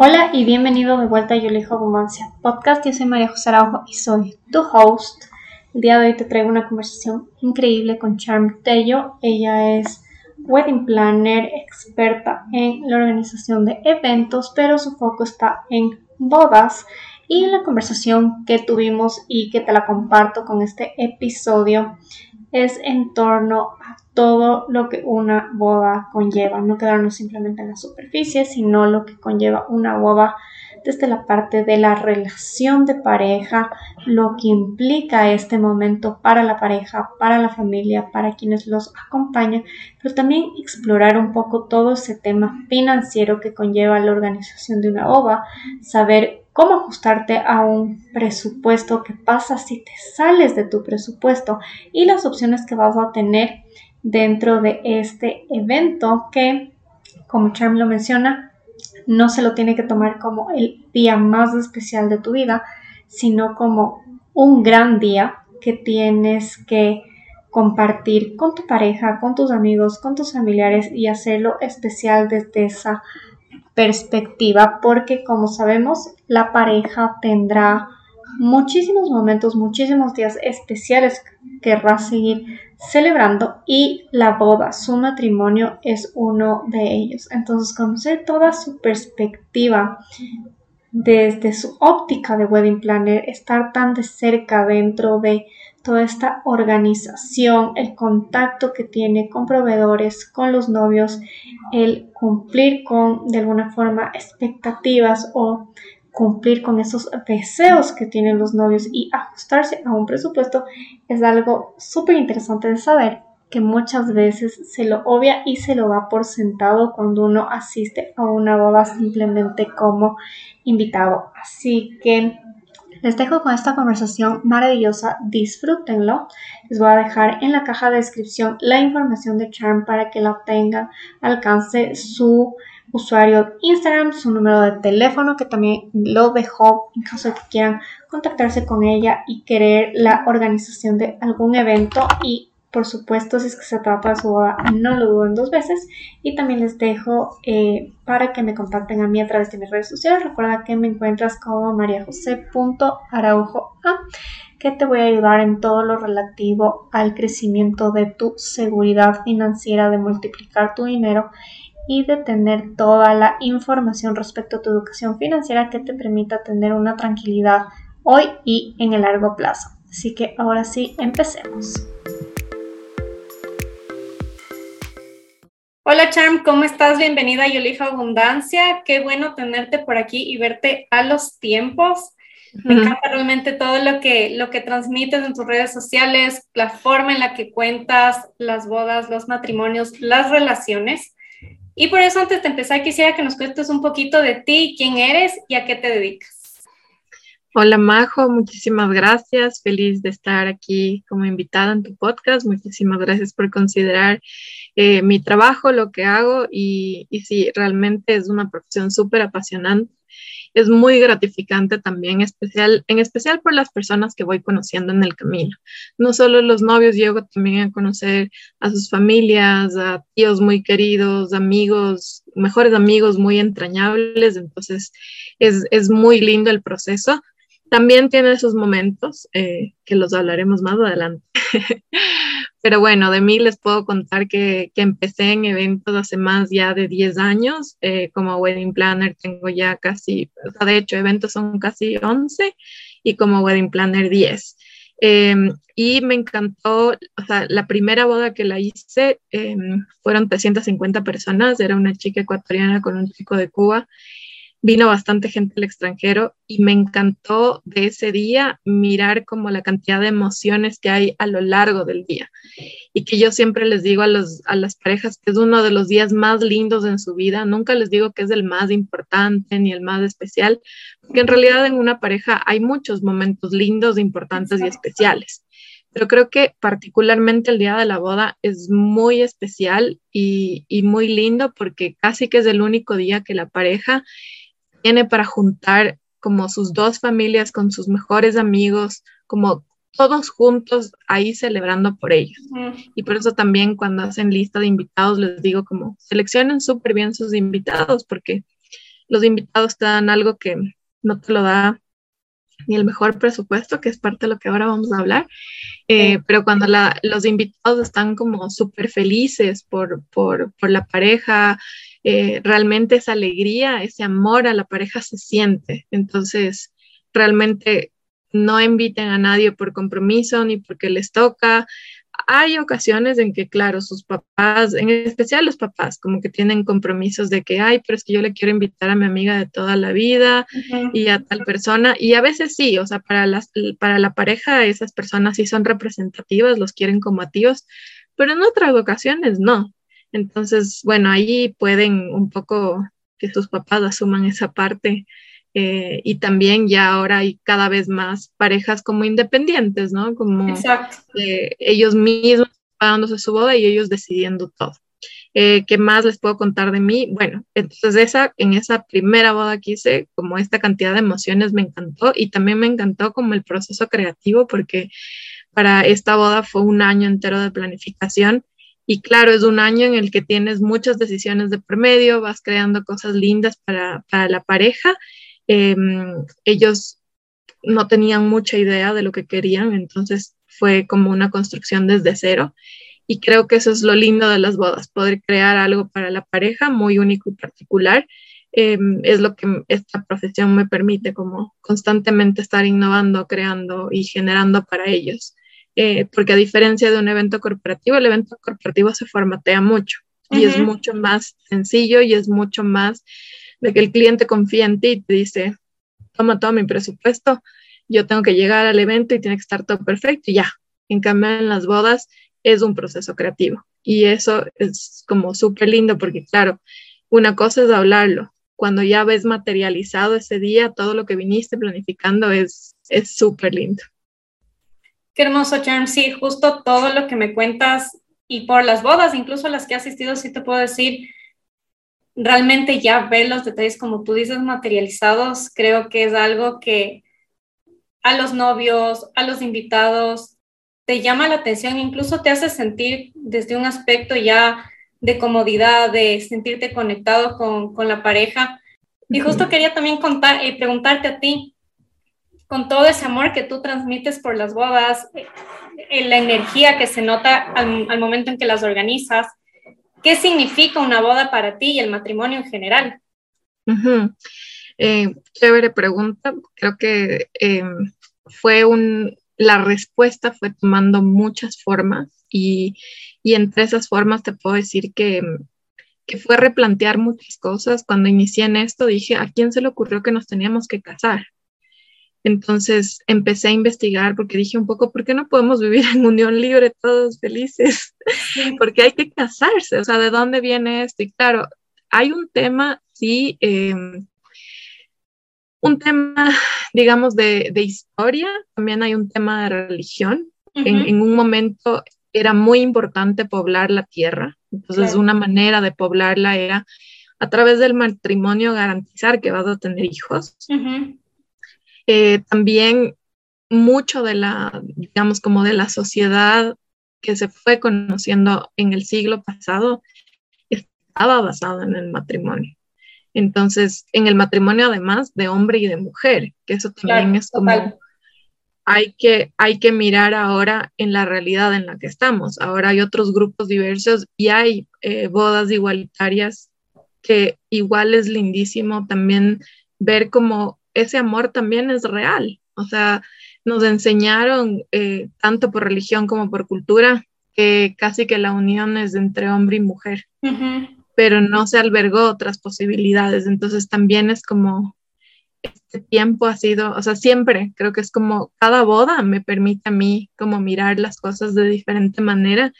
Hola y bienvenido de vuelta a Yo elijo abundancia podcast. Yo soy María José Araujo y soy tu host. El día de hoy te traigo una conversación increíble con Charm Tello. Ella es wedding planner, experta en la organización de eventos, pero su foco está en bodas. Y la conversación que tuvimos y que te la comparto con este episodio es en torno a todo lo que una boda conlleva, no quedarnos simplemente en la superficie, sino lo que conlleva una boda desde la parte de la relación de pareja, lo que implica este momento para la pareja, para la familia, para quienes los acompañan, pero también explorar un poco todo ese tema financiero que conlleva la organización de una boda, saber cómo ajustarte a un presupuesto, qué pasa si te sales de tu presupuesto y las opciones que vas a tener dentro de este evento que, como Charm lo menciona, no se lo tiene que tomar como el día más especial de tu vida, sino como un gran día que tienes que compartir con tu pareja, con tus amigos, con tus familiares y hacerlo especial desde esa perspectiva, porque como sabemos, la pareja tendrá muchísimos momentos, muchísimos días especiales que querrá seguir celebrando y la boda, su matrimonio es uno de ellos. Entonces, conocer toda su perspectiva desde su óptica de wedding planner, estar tan de cerca dentro de toda esta organización, el contacto que tiene con proveedores, con los novios, el cumplir con de alguna forma expectativas o cumplir con esos deseos que tienen los novios y ajustarse a un presupuesto es algo súper interesante de saber que muchas veces se lo obvia y se lo da por sentado cuando uno asiste a una boda simplemente como invitado. Así que les dejo con esta conversación maravillosa, disfrútenlo. Les voy a dejar en la caja de descripción la información de Charm para que la tengan, alcance su usuario Instagram, su número de teléfono que también lo dejó en caso de que quieran contactarse con ella y querer la organización de algún evento y por supuesto si es que se trata de su boda no lo duden dos veces y también les dejo eh, para que me contacten a mí a través de mis redes sociales recuerda que me encuentras como mariajose.araujoa que te voy a ayudar en todo lo relativo al crecimiento de tu seguridad financiera de multiplicar tu dinero y de tener toda la información respecto a tu educación financiera que te permita tener una tranquilidad hoy y en el largo plazo. Así que ahora sí, empecemos. Hola Charm, ¿cómo estás? Bienvenida a Yo Abundancia. Qué bueno tenerte por aquí y verte a los tiempos. Me encanta realmente todo lo que, lo que transmites en tus redes sociales, la forma en la que cuentas las bodas, los matrimonios, las relaciones. Y por eso antes de empezar quisiera que nos cuentes un poquito de ti, quién eres y a qué te dedicas. Hola Majo, muchísimas gracias. Feliz de estar aquí como invitada en tu podcast. Muchísimas gracias por considerar eh, mi trabajo, lo que hago y, y sí, realmente es una profesión súper apasionante es muy gratificante también, en especial por las personas que voy conociendo en el camino. No solo los novios, llego también a conocer a sus familias, a tíos muy queridos, amigos, mejores amigos muy entrañables, entonces es, es muy lindo el proceso. También tiene sus momentos, eh, que los hablaremos más adelante. Pero bueno, de mí les puedo contar que, que empecé en eventos hace más ya de 10 años. Eh, como wedding planner tengo ya casi, o de hecho, eventos son casi 11 y como wedding planner 10. Em, y me encantó, o sea, la primera boda que la hice em, fueron 350 personas, era una chica ecuatoriana con un chico de Cuba vino bastante gente del extranjero y me encantó de ese día mirar como la cantidad de emociones que hay a lo largo del día. Y que yo siempre les digo a, los, a las parejas que es uno de los días más lindos en su vida. Nunca les digo que es el más importante ni el más especial, porque en realidad en una pareja hay muchos momentos lindos, importantes y especiales. Pero creo que particularmente el día de la boda es muy especial y, y muy lindo porque casi que es el único día que la pareja tiene para juntar como sus dos familias con sus mejores amigos, como todos juntos ahí celebrando por ellos. Y por eso también cuando hacen lista de invitados les digo como seleccionen súper bien sus invitados porque los invitados te dan algo que no te lo da ni el mejor presupuesto, que es parte de lo que ahora vamos a hablar, eh, pero cuando los invitados están como súper felices por, por, por, la pareja, eh, realmente esa alegría, ese amor a la pareja se siente. Entonces, realmente no inviten a nadie por compromiso ni porque les toca, hay ocasiones en que, claro, sus papás, en especial los papás, como que tienen compromisos de que, ay, pero es que yo le quiero invitar a mi amiga de toda la vida y a tal persona. Y a veces sí, o sea, para, las, para la pareja esas personas sí son representativas, los quieren como a tíos, pero en otras ocasiones no. Entonces, bueno, ahí pueden un poco que sus papás asuman esa parte eh, y también ya ahora hay cada vez más parejas como independientes, ¿no? Como eh, ellos mismos pagándose su boda y ellos decidiendo todo. Eh, ¿Qué más les puedo contar de mí? Bueno, entonces esa, en esa primera boda que hice, como esta cantidad de emociones me encantó y también me encantó como el proceso creativo porque para esta boda fue un año entero de planificación y claro, es un año en el que tienes muchas decisiones de promedio, vas creando cosas lindas para, para la pareja Em, ellos no tenían mucha idea de lo que querían, entonces fue como una construcción desde cero. Y creo que eso es lo lindo de las bodas, poder crear algo para la pareja muy único y particular. Em, es lo que esta profesión me permite, como constantemente estar innovando, creando y generando para ellos. Eh, porque a diferencia de un evento corporativo, el evento corporativo se formatea mucho y es mucho más sencillo y es mucho más de que el cliente confía en ti y te dice, toma todo mi presupuesto, yo tengo que llegar al evento y tiene que estar todo perfecto y ya. En cambio, en las bodas es un proceso creativo y eso es como súper lindo porque, claro, una cosa es hablarlo. Cuando ya ves materializado ese día, todo lo que viniste planificando es súper lindo. Qué hermoso, Charm. Sí, justo todo lo que me cuentas y por las bodas, incluso las que he asistido, sí te puedo decir, realmente ya ver los detalles, como tú dices, materializados, creo que es algo que a los novios, a los invitados, te llama la atención, incluso te hace sentir desde un aspecto ya de comodidad, de sentirte conectado con, con la pareja. Y justo quería también contar, y eh, preguntarte a ti, con todo ese amor que tú transmites por las bodas, eh, la energía que se nota al, al momento en que las organizas, ¿Qué significa una boda para ti y el matrimonio en general? Eh, chévere pregunta. Creo que eh, fue un, la respuesta fue tomando muchas formas y, entre esas formas te puedo decir que, que, fue replantear muchas cosas. Cuando inicié en esto dije, ¿a quién se le ocurrió que nos teníamos que casar? Entonces empecé a investigar porque dije un poco, ¿por qué no podemos vivir en unión libre todos felices? porque hay que casarse, o sea, ¿de dónde viene esto? Y claro, hay un tema, sí, em, un tema, digamos, de, historia, también hay un tema de religión. en, un momento era muy importante poblar la tierra, entonces una manera de poblarla era a través del matrimonio garantizar que vas a tener hijos. Eh, también mucho de la, digamos, como de la sociedad que se fue conociendo en el siglo pasado estaba basado en el matrimonio. Entonces, en el matrimonio además de hombre y de mujer, que eso también es como hay que, hay que mirar ahora en la realidad en la que estamos. Ahora hay otros grupos diversos y hay eh, bodas igualitarias que igual es lindísimo también ver cómo ese amor también es real. O sea, nos enseñaron, eh, tanto por religión como por cultura, que casi que la unión es entre hombre y mujer, pero no se albergó otras posibilidades. Entonces también es como, este tiempo ha sido, o sea, siempre creo que es como cada boda me permite a mí como mirar las cosas de diferente manera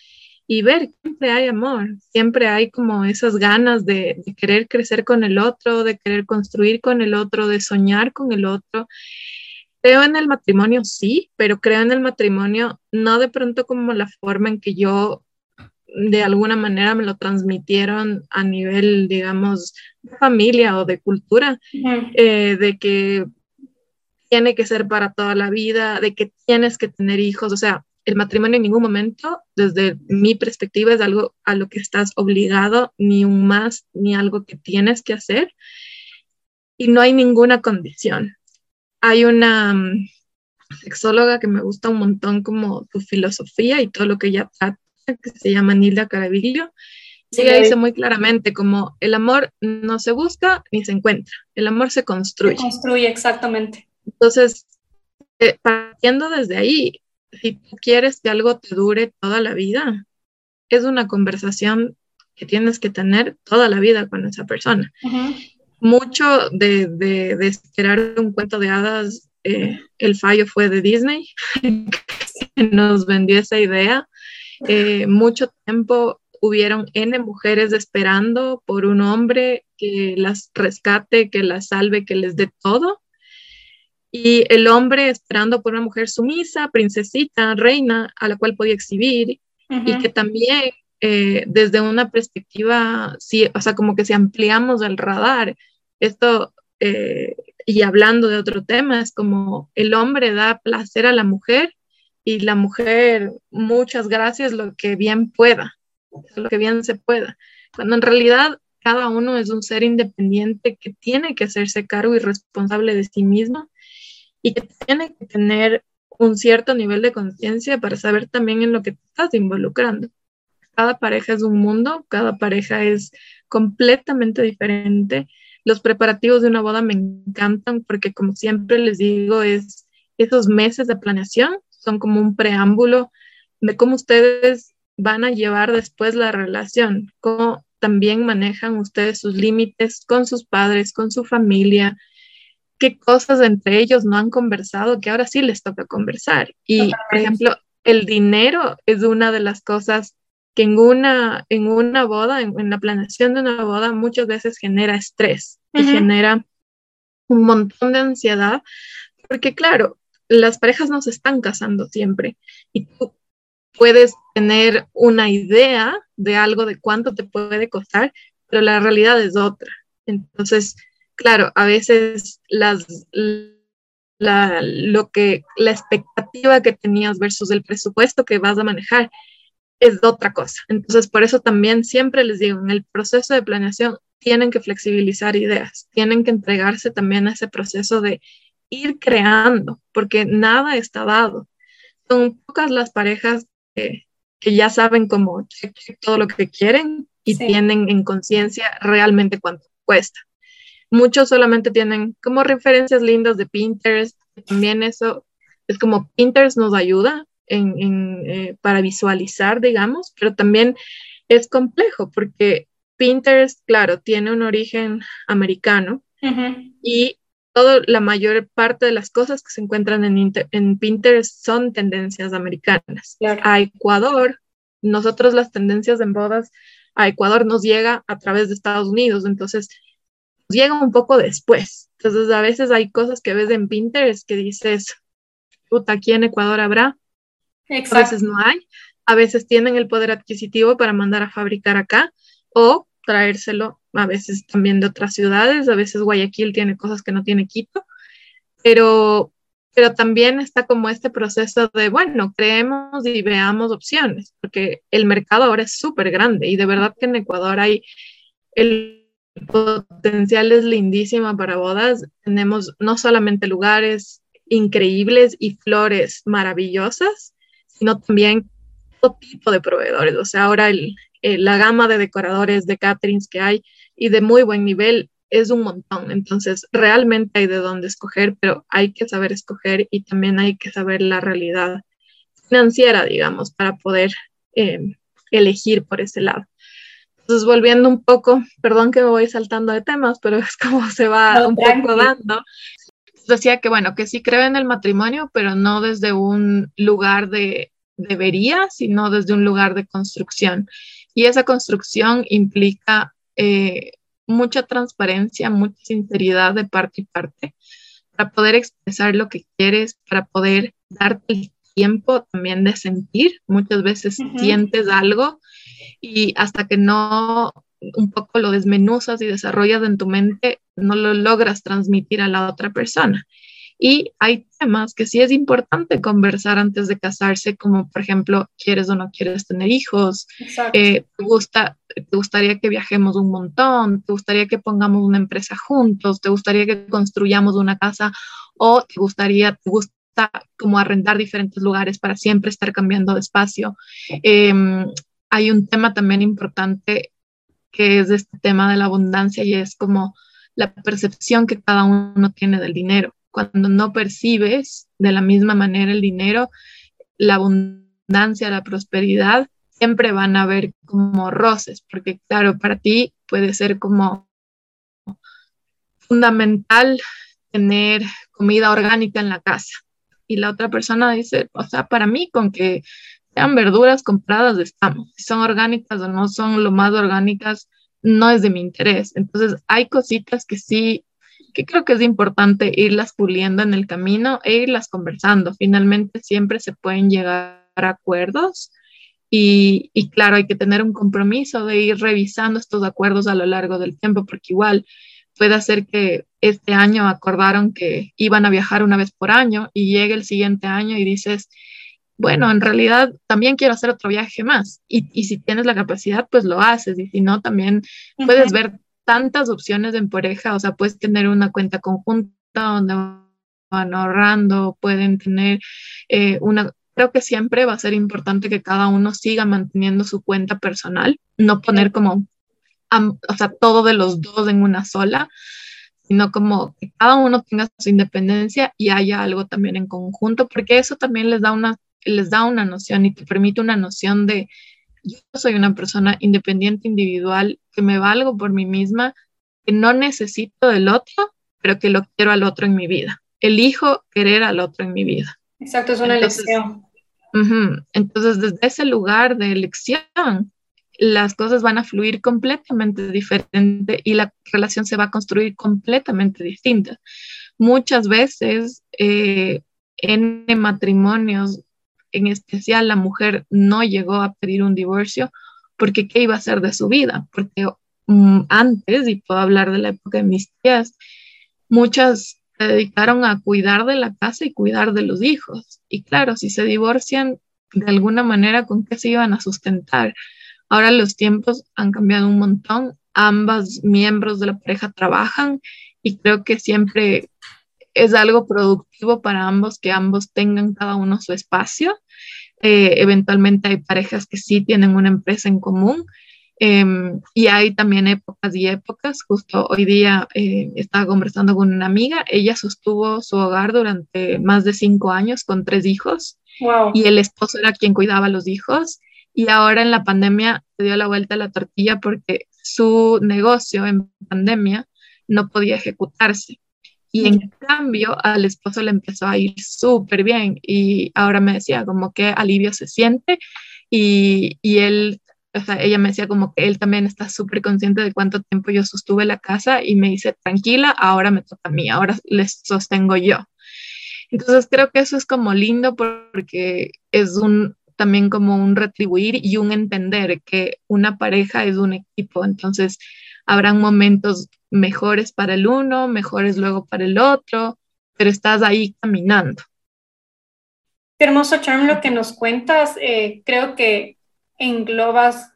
y ver, que siempre hay amor, siempre hay como esas ganas de, de, querer crecer con el otro, de querer construir con el otro, de soñar con el otro. Creo en el matrimonio, sí, pero creo en el matrimonio no de pronto como la forma en que yo de alguna manera me lo transmitieron a nivel, digamos, de familia o de cultura, eh, de que tiene que ser para toda la vida, de que tienes que tener hijos, o sea, el matrimonio en ningún momento, desde mi perspectiva, es algo a lo que estás obligado, ni un más, ni algo que tienes que hacer. y no hay ninguna condición. Hay una mm, sexóloga que me gusta un montón como su filosofía y todo lo que ella trata, que se llama Nilda Caraviglio. Sí, ella dice muy claramente como el amor no se busca ni se encuentra, el amor se construye. Se construye, exactamente. Entonces, eh, partiendo desde ahí, si tú quieres que algo te dure toda la vida, es una conversación que tienes que tener toda la vida con esa persona. Mucho de, esperar un cuento de hadas, eh, el fallo fue de Disney, que nos vendió esa idea. Eh, mucho tiempo hubieron N mujeres esperando por un hombre que las rescate, que las salve, que les dé todo. Y el hombre esperando por una mujer sumisa, princesita, reina, a la cual podía exhibir y que también eh, desde una perspectiva, sí, o sea, como que si ampliamos el radar, esto, eh, y hablando de otro tema, es como el hombre da placer a la mujer y la mujer, muchas gracias, lo que bien pueda, lo que bien se pueda, cuando en realidad cada uno es un ser independiente que tiene que hacerse cargo y responsable de sí mismo y que tiene que tener un cierto nivel de conciencia para saber también en lo que te estás involucrando. Cada pareja es un mundo, cada pareja es completamente diferente. Los preparativos de una boda me encantan porque como siempre les digo, es esos meses de planeación son como un preámbulo de cómo ustedes van a llevar después la relación, cómo también manejan ustedes sus límites con sus padres, con su familia, qué cosas entre ellos no han conversado que ahora sí les toca conversar. Y, por ejemplo, el dinero es una de las cosas que en una, en una boda, en, la planeación de una boda, muchas veces genera estrés y genera un montón de ansiedad, porque claro, las parejas no se están casando siempre y tú puedes tener una idea de algo de cuánto te puede costar, pero la realidad es otra. Entonces, claro, a veces las, la, lo que, la expectativa que tenías versus el presupuesto que vas a manejar es otra cosa. Entonces, por eso también siempre les digo, en el proceso de planeación tienen que flexibilizar ideas, tienen que entregarse también a ese proceso de ir creando, porque nada está dado. Son pocas las parejas que, ya saben cómo todo lo que quieren y tienen en conciencia realmente cuánto cuesta. Muchos solamente tienen como referencias lindas de Pinterest. También eso es como Pinterest nos ayuda en, eh, para visualizar, digamos, pero también es complejo porque Pinterest, claro, tiene un origen americano y toda la mayor parte de las cosas que se encuentran en, en Pinterest son tendencias americanas. A Ecuador, nosotros las tendencias en bodas a Ecuador nos llega a través de Estados Unidos, entonces llega un poco después. Entonces, a veces hay cosas que ves en Pinterest que dices, puta, aquí en Ecuador habrá. A veces no hay. A veces tienen el poder adquisitivo para mandar a fabricar acá o traérselo a veces también de otras ciudades. A veces Guayaquil tiene cosas que no tiene Quito. Pero, pero también está como este proceso de, bueno, creemos y veamos opciones, porque el mercado ahora es súper grande y de verdad que en Ecuador hay el potencial es lindísima para bodas. Tenemos no solamente lugares increíbles y flores maravillosas, sino también todo tipo de proveedores. O sea, ahora la gama de decoradores, de caterings que hay y de muy buen nivel es un montón. Entonces, realmente hay de dónde escoger, pero hay que saber escoger y también hay que saber la realidad financiera, digamos, para poder eh, elegir por ese lado. Entonces, volviendo un poco, perdón que me voy saltando de temas, pero es como se va un poco dando. Decía que, bueno, que sí creo en el matrimonio, pero no desde un lugar de debería, sino desde un lugar de construcción. Y esa construcción implica eh, mucha transparencia, mucha sinceridad de parte y parte, para poder expresar lo que quieres, para poder darte el tiempo también de sentir. Muchas veces sientes algo y hasta que no un poco lo desmenuzas y desarrollas en tu mente, no lo logras transmitir a la otra persona. Y hay temas que sí es importante conversar antes de casarse, como por ejemplo, ¿quieres o no quieres tener hijos? Eh, ¿te, gusta, ¿Te gustaría que viajemos un montón? ¿Te gustaría que pongamos una empresa juntos? ¿Te gustaría que construyamos una casa? ¿O te gustaría, te gusta como arrendar diferentes lugares para siempre estar cambiando de espacio? Em, hay un tema también importante que es este tema de la abundancia y es como la percepción que cada uno tiene del dinero. Cuando no percibes de la misma manera el dinero, la abundancia, la prosperidad, siempre van a haber como roces, porque claro, para ti puede ser como fundamental tener comida orgánica en la casa. Y la otra persona dice, o sea, para mí con que sean verduras compradas estamos. Si son orgánicas o no son lo más orgánicas, no es de mi interés. Entonces, hay cositas que sí, que creo que es importante irlas puliendo en el camino e irlas conversando. Finalmente, siempre se pueden llegar a acuerdos. Y, y, claro, hay que tener un compromiso de ir revisando estos acuerdos a lo largo del tiempo, porque igual puede ser que este año acordaron que iban a viajar una vez por año y llegue el siguiente año y dices, bueno, en realidad también quiero hacer otro viaje más. Y, y si tienes la capacidad, pues lo haces. Y si no, también puedes ver tantas opciones en pareja. O sea, puedes tener una cuenta conjunta donde van ahorrando, pueden tener eh, una... Creo que siempre va a ser importante que cada uno siga manteniendo su cuenta personal, no poner como, o sea, todo de los dos en una sola, sino como que cada uno tenga su independencia y haya algo también en conjunto, porque eso también les da una les da una noción y te permite una noción de yo soy una persona independiente, individual, que me valgo por mí misma, que no necesito del otro, pero que lo quiero al otro en mi vida. Elijo querer al otro en mi vida. Exacto, es una elección. entonces, desde ese lugar de elección, las cosas van a fluir completamente diferente y la relación se va a construir completamente distinta. Muchas veces eh, en matrimonios en especial la mujer no llegó a pedir un divorcio porque qué iba a hacer de su vida, porque mm, antes, y puedo hablar de la época de mis tías, muchas se dedicaron a cuidar de la casa y cuidar de los hijos. Y claro, si se divorcian, de alguna manera, ¿con qué se iban a sustentar? Ahora los tiempos han cambiado un montón, ambas miembros de la pareja trabajan y creo que siempre es algo productivo para ambos que ambos tengan cada uno su espacio. Eh, eventualmente hay parejas que sí tienen una empresa en común em, y hay también épocas y épocas. Justo hoy día eh, estaba conversando con una amiga, ella sostuvo su hogar durante más de cinco años con tres hijos y el esposo era quien cuidaba a los hijos y ahora en la pandemia se dio la vuelta a la tortilla porque su negocio en pandemia no podía ejecutarse. Y en cambio al esposo le empezó a ir súper bien y ahora me decía como que alivio se siente y, y él, o sea, ella me decía como que él también está súper consciente de cuánto tiempo yo sostuve la casa y me dice, tranquila, ahora me toca a mí, ahora les sostengo yo. Entonces creo que eso es como lindo porque es un también como un retribuir y un entender que una pareja es un equipo. Entonces, habrán momentos mejores para el uno, mejores luego para el otro, pero estás ahí caminando. Qué hermoso, Charm, lo que nos cuentas. Eh, creo que englobas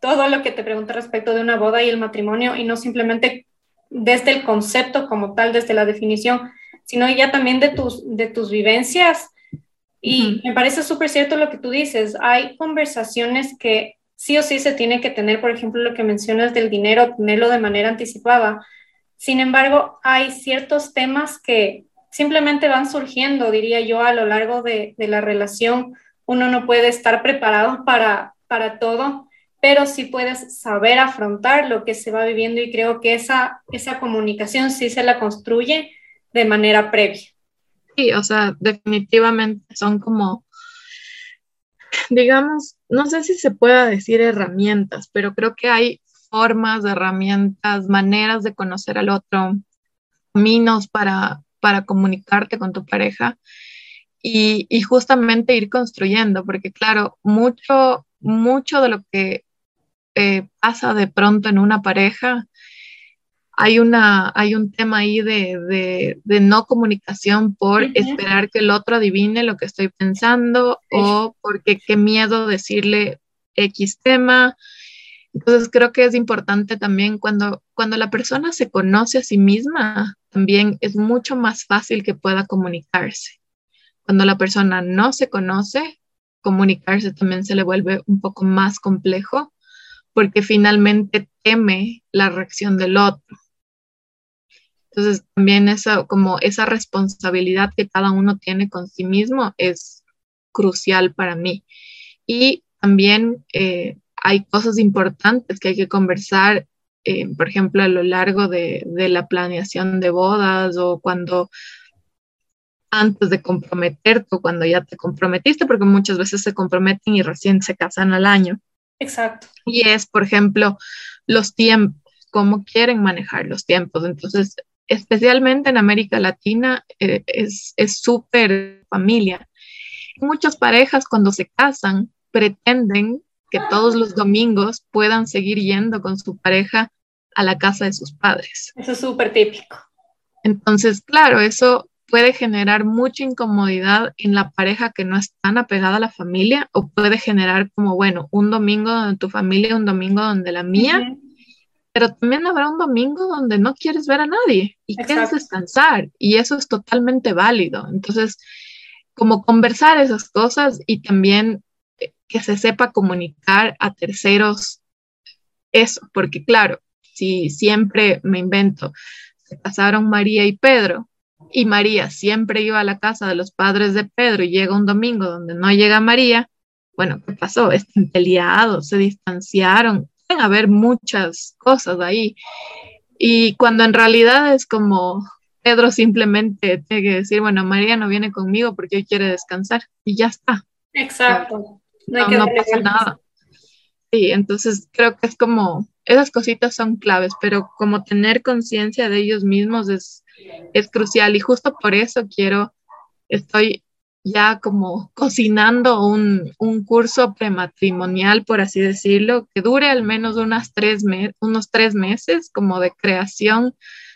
todo lo que te pregunto respecto de una boda y el matrimonio y no simplemente desde el concepto como tal, desde la definición, sino ya también de tus, de tus vivencias. Y me parece súper cierto lo que tú dices. Hay conversaciones que sí o sí se tiene que tener, por ejemplo, lo que mencionas del dinero, tenerlo de manera anticipada. Sin embargo, hay ciertos temas que simplemente van surgiendo, diría yo, a lo largo de, la relación. Uno no puede estar preparado para, para todo, pero sí puedes saber afrontar lo que se va viviendo y creo que esa, esa comunicación sí se la construye de manera previa. Sí, o sea, definitivamente son como digamos, no sé si se pueda decir herramientas, pero creo que hay formas herramientas, maneras de conocer al otro, caminos para, para comunicarte con tu pareja y, y, justamente ir construyendo, porque claro, mucho, mucho de lo que eh, pasa de pronto en una pareja hay, una, hay un tema ahí de, no comunicación por esperar que el otro adivine lo que estoy pensando o porque qué miedo decirle X tema. Entonces creo que es importante también cuando, cuando la persona se conoce a sí misma, también es mucho más fácil que pueda comunicarse. Cuando la persona no se conoce, comunicarse también se le vuelve un poco más complejo porque finalmente teme la reacción del otro. Entonces, también esa, como esa responsabilidad que cada uno tiene con sí mismo es crucial para mí. Y también eh, hay cosas importantes que hay que conversar, eh, por ejemplo, a lo largo de, de la planeación de bodas o cuando antes de comprometerte o cuando ya te comprometiste, porque muchas veces se comprometen y recién se casan al año. Exacto. Y es, por ejemplo, los tiempos, cómo quieren manejar los tiempos. Entonces, especialmente en América Latina, eh, es súper familia. Muchas parejas cuando se casan pretenden que todos los domingos puedan seguir yendo con su pareja a la casa de sus padres. Eso es súper típico. Entonces, claro, eso puede generar mucha incomodidad en la pareja que no es tan apegada a la familia o puede generar como, bueno, un domingo donde tu familia, un domingo donde la mía, pero también habrá un domingo donde no quieres ver a nadie y quieres descansar y eso es totalmente válido. Entonces, como conversar esas cosas y también eh, que se sepa comunicar a terceros eso, porque claro, si siempre me invento, se casaron María y Pedro, y María siempre iba a la casa de los padres de Pedro y llega un domingo donde no llega María, bueno, ¿qué pasó? Están peleados, se distanciaron, pueden haber muchas cosas ahí. Y cuando en realidad es como Pedro simplemente tiene que decir, bueno, María no viene conmigo porque hoy quiere descansar y ya está. Exacto. No, no pasa nada. Sí, entonces creo que es como, esas cositas son claves, pero como tener conciencia de ellos mismos es es crucial y justo por eso quiero, estoy ya como cocinando un, curso prematrimonial, por así decirlo, que dure al menos unas tres unos tres meses como de creación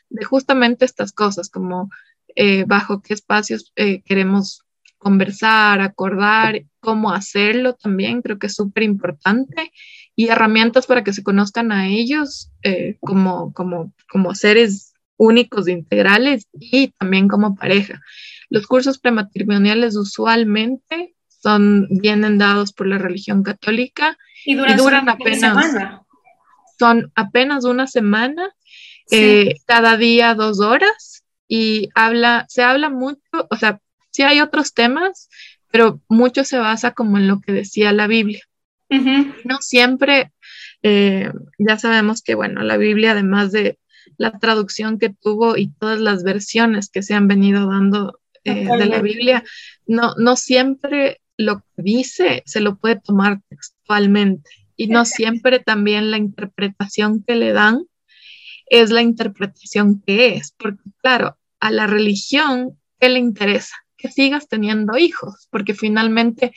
de justamente estas cosas, como eh, bajo qué espacios eh, queremos conversar, acordar, cómo hacerlo también, creo que es súper importante, y herramientas para que se conozcan a ellos eh, como, como, como seres únicos integrales y también como pareja. Los cursos prematrimoniales usualmente son, vienen dados por la religión católica y duran, apenas, son apenas una semana, eh, cada día dos horas y habla, se habla mucho, o sea, sí hay otros temas, pero mucho se basa como en lo que decía la Biblia. No siempre, eh, ya sabemos que, bueno, la Biblia, además de la traducción que tuvo y todas las versiones que se han venido dando eh, de la Biblia, no, no siempre lo que dice se lo puede tomar textualmente y no siempre también la interpretación que le dan es la interpretación que es, porque claro, a la religión, ¿qué le interesa? Que sigas teniendo hijos, porque finalmente,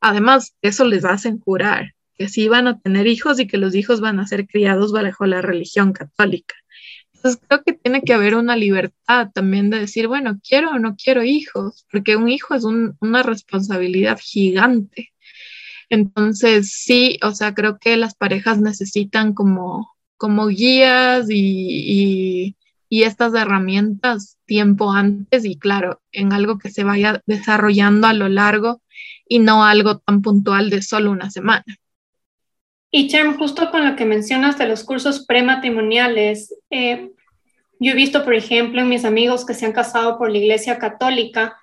además, eso les hacen jurar, que sí van a tener hijos y que los hijos van a ser criados bajo la religión católica. Entonces creo que tiene que haber una libertad también de decir, bueno, quiero o no quiero hijos, porque un hijo es una responsabilidad gigante. Entonces sí, o sea, creo que las parejas necesitan como, como guías y, y estas herramientas tiempo antes y claro, en algo que se vaya desarrollando a lo largo y no algo tan puntual de solo una semana. Y Charm, justo con lo que mencionas de los cursos prematrimoniales, eh, yo he visto, por ejemplo, en mis amigos que se han casado por la Iglesia Católica,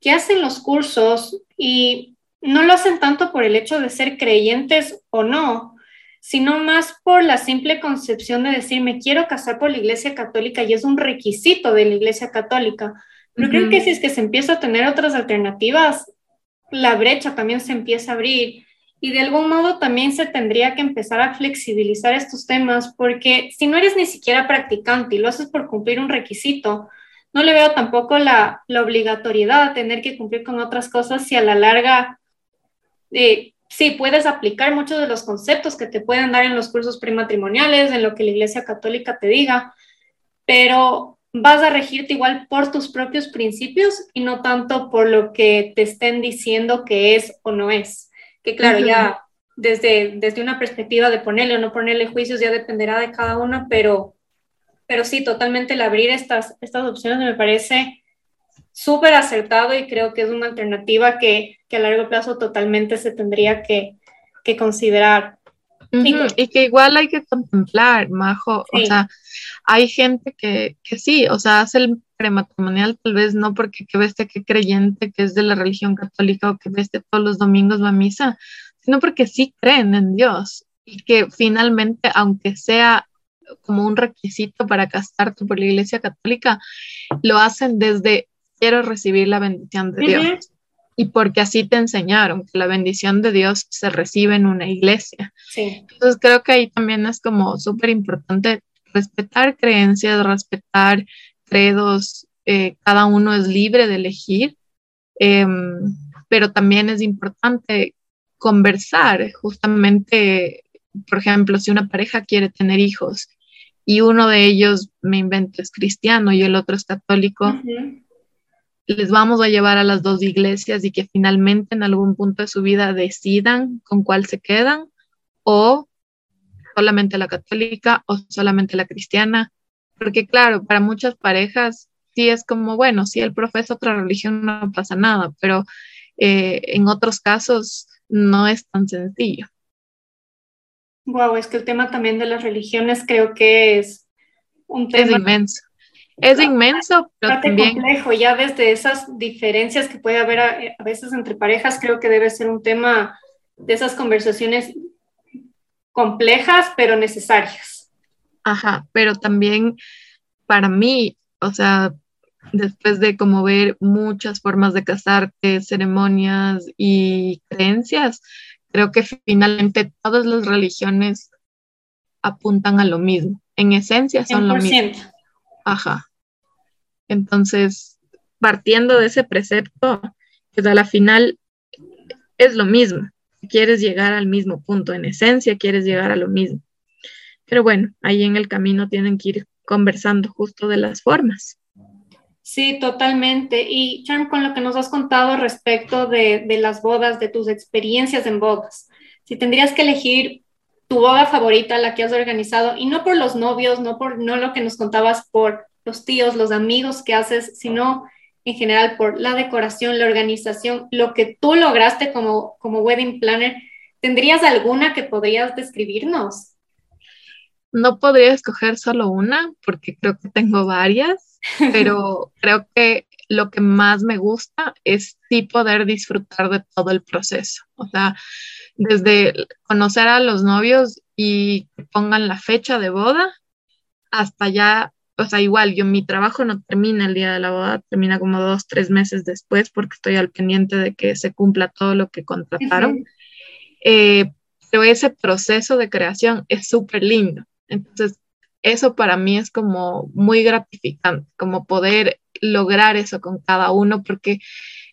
que hacen los cursos y no lo hacen tanto por el hecho de ser creyentes o no, sino más por la simple concepción de decir, me quiero casar por la Iglesia Católica y es un requisito de la Iglesia Católica. Pero creo que si es que se empieza a tener otras alternativas, la brecha también se empieza a abrir y de algún modo también se tendría que empezar a flexibilizar estos temas porque si no eres ni siquiera practicante y lo haces por cumplir un requisito, no le veo tampoco la, obligatoriedad de tener que cumplir con otras cosas si a la larga eh, sí puedes aplicar muchos de los conceptos que te pueden dar en los cursos prematrimoniales, en lo que la Iglesia Católica te diga, pero vas a regirte igual por tus propios principios y no tanto por lo que te estén diciendo que es o no es. Que claro, ya desde, desde una perspectiva de ponerle o no ponerle juicios ya dependerá de cada uno, pero, pero sí, totalmente el abrir estas, estas opciones me parece súper acertado y creo que es una alternativa que, que, a largo plazo totalmente se tendría que, que considerar. y, que, igual hay que contemplar, Majo, o sea, hay gente que, que, sí, o sea, hace el prematrimonial tal vez no porque que veste que creyente que es de la religión católica o que veste todos los domingos va a misa, sino porque sí creen en Dios y que finalmente, aunque sea como un requisito para casarte por la Iglesia Católica, lo hacen desde quiero recibir la bendición de Dios. Y porque así te enseñaron que la bendición de Dios se recibe en una iglesia. Entonces creo que ahí también es como súper importante respetar creencias, respetar credos, eh, cada uno es libre de elegir, em, pero también es importante conversar justamente, por ejemplo, si una pareja quiere tener hijos y uno de ellos, me invento, es cristiano y el otro es católico, les vamos a llevar a las dos iglesias y que finalmente en algún punto de su vida decidan con cuál se quedan o solamente la católica o solamente la cristiana. Porque claro, para muchas parejas sí es como, bueno, si él profesa otra religión no pasa nada, pero eh, en otros casos no es tan sencillo. Wow, es que el tema también de las religiones creo que es un tema. Es inmenso. Es inmenso, pero también... complejo. Ya desde esas diferencias que puede haber a, veces entre parejas, creo que debe ser un tema de esas conversaciones complejas, pero necesarias. Ajá, pero también para mí, o sea, después de como ver muchas formas de casarte, ceremonias y creencias, creo que finalmente todas las religiones apuntan a lo mismo. En esencia son lo mismo. Ajá. Entonces, partiendo de ese precepto, pues a la final es lo mismo. Quieres llegar al mismo punto, en esencia quieres llegar a lo mismo. Pero bueno, ahí en el camino tienen que ir conversando justo de las formas. Sí, totalmente. Y Charm, con lo que nos has contado respecto de, de, las bodas, de tus experiencias en bodas, si tendrías que elegir tu boda favorita, la que has organizado, y no por los novios, no por no lo que nos contabas por los tíos, los amigos que haces, sino en general por la decoración, la organización, lo que tú lograste como, como wedding planner, ¿tendrías alguna que podrías describirnos? No podría escoger solo una porque creo que tengo varias pero creo que lo que más me gusta es sí poder disfrutar de todo el proceso. O sea, desde conocer a los novios y que pongan la fecha de boda hasta ya, o sea, igual yo mi trabajo no termina el día de la boda, termina como dos, tres meses después porque estoy al pendiente de que se cumpla todo lo que contrataron. Eh, pero ese proceso de creación es súper lindo. Entonces, eso para mí es como muy gratificante, como poder lograr eso con cada uno, porque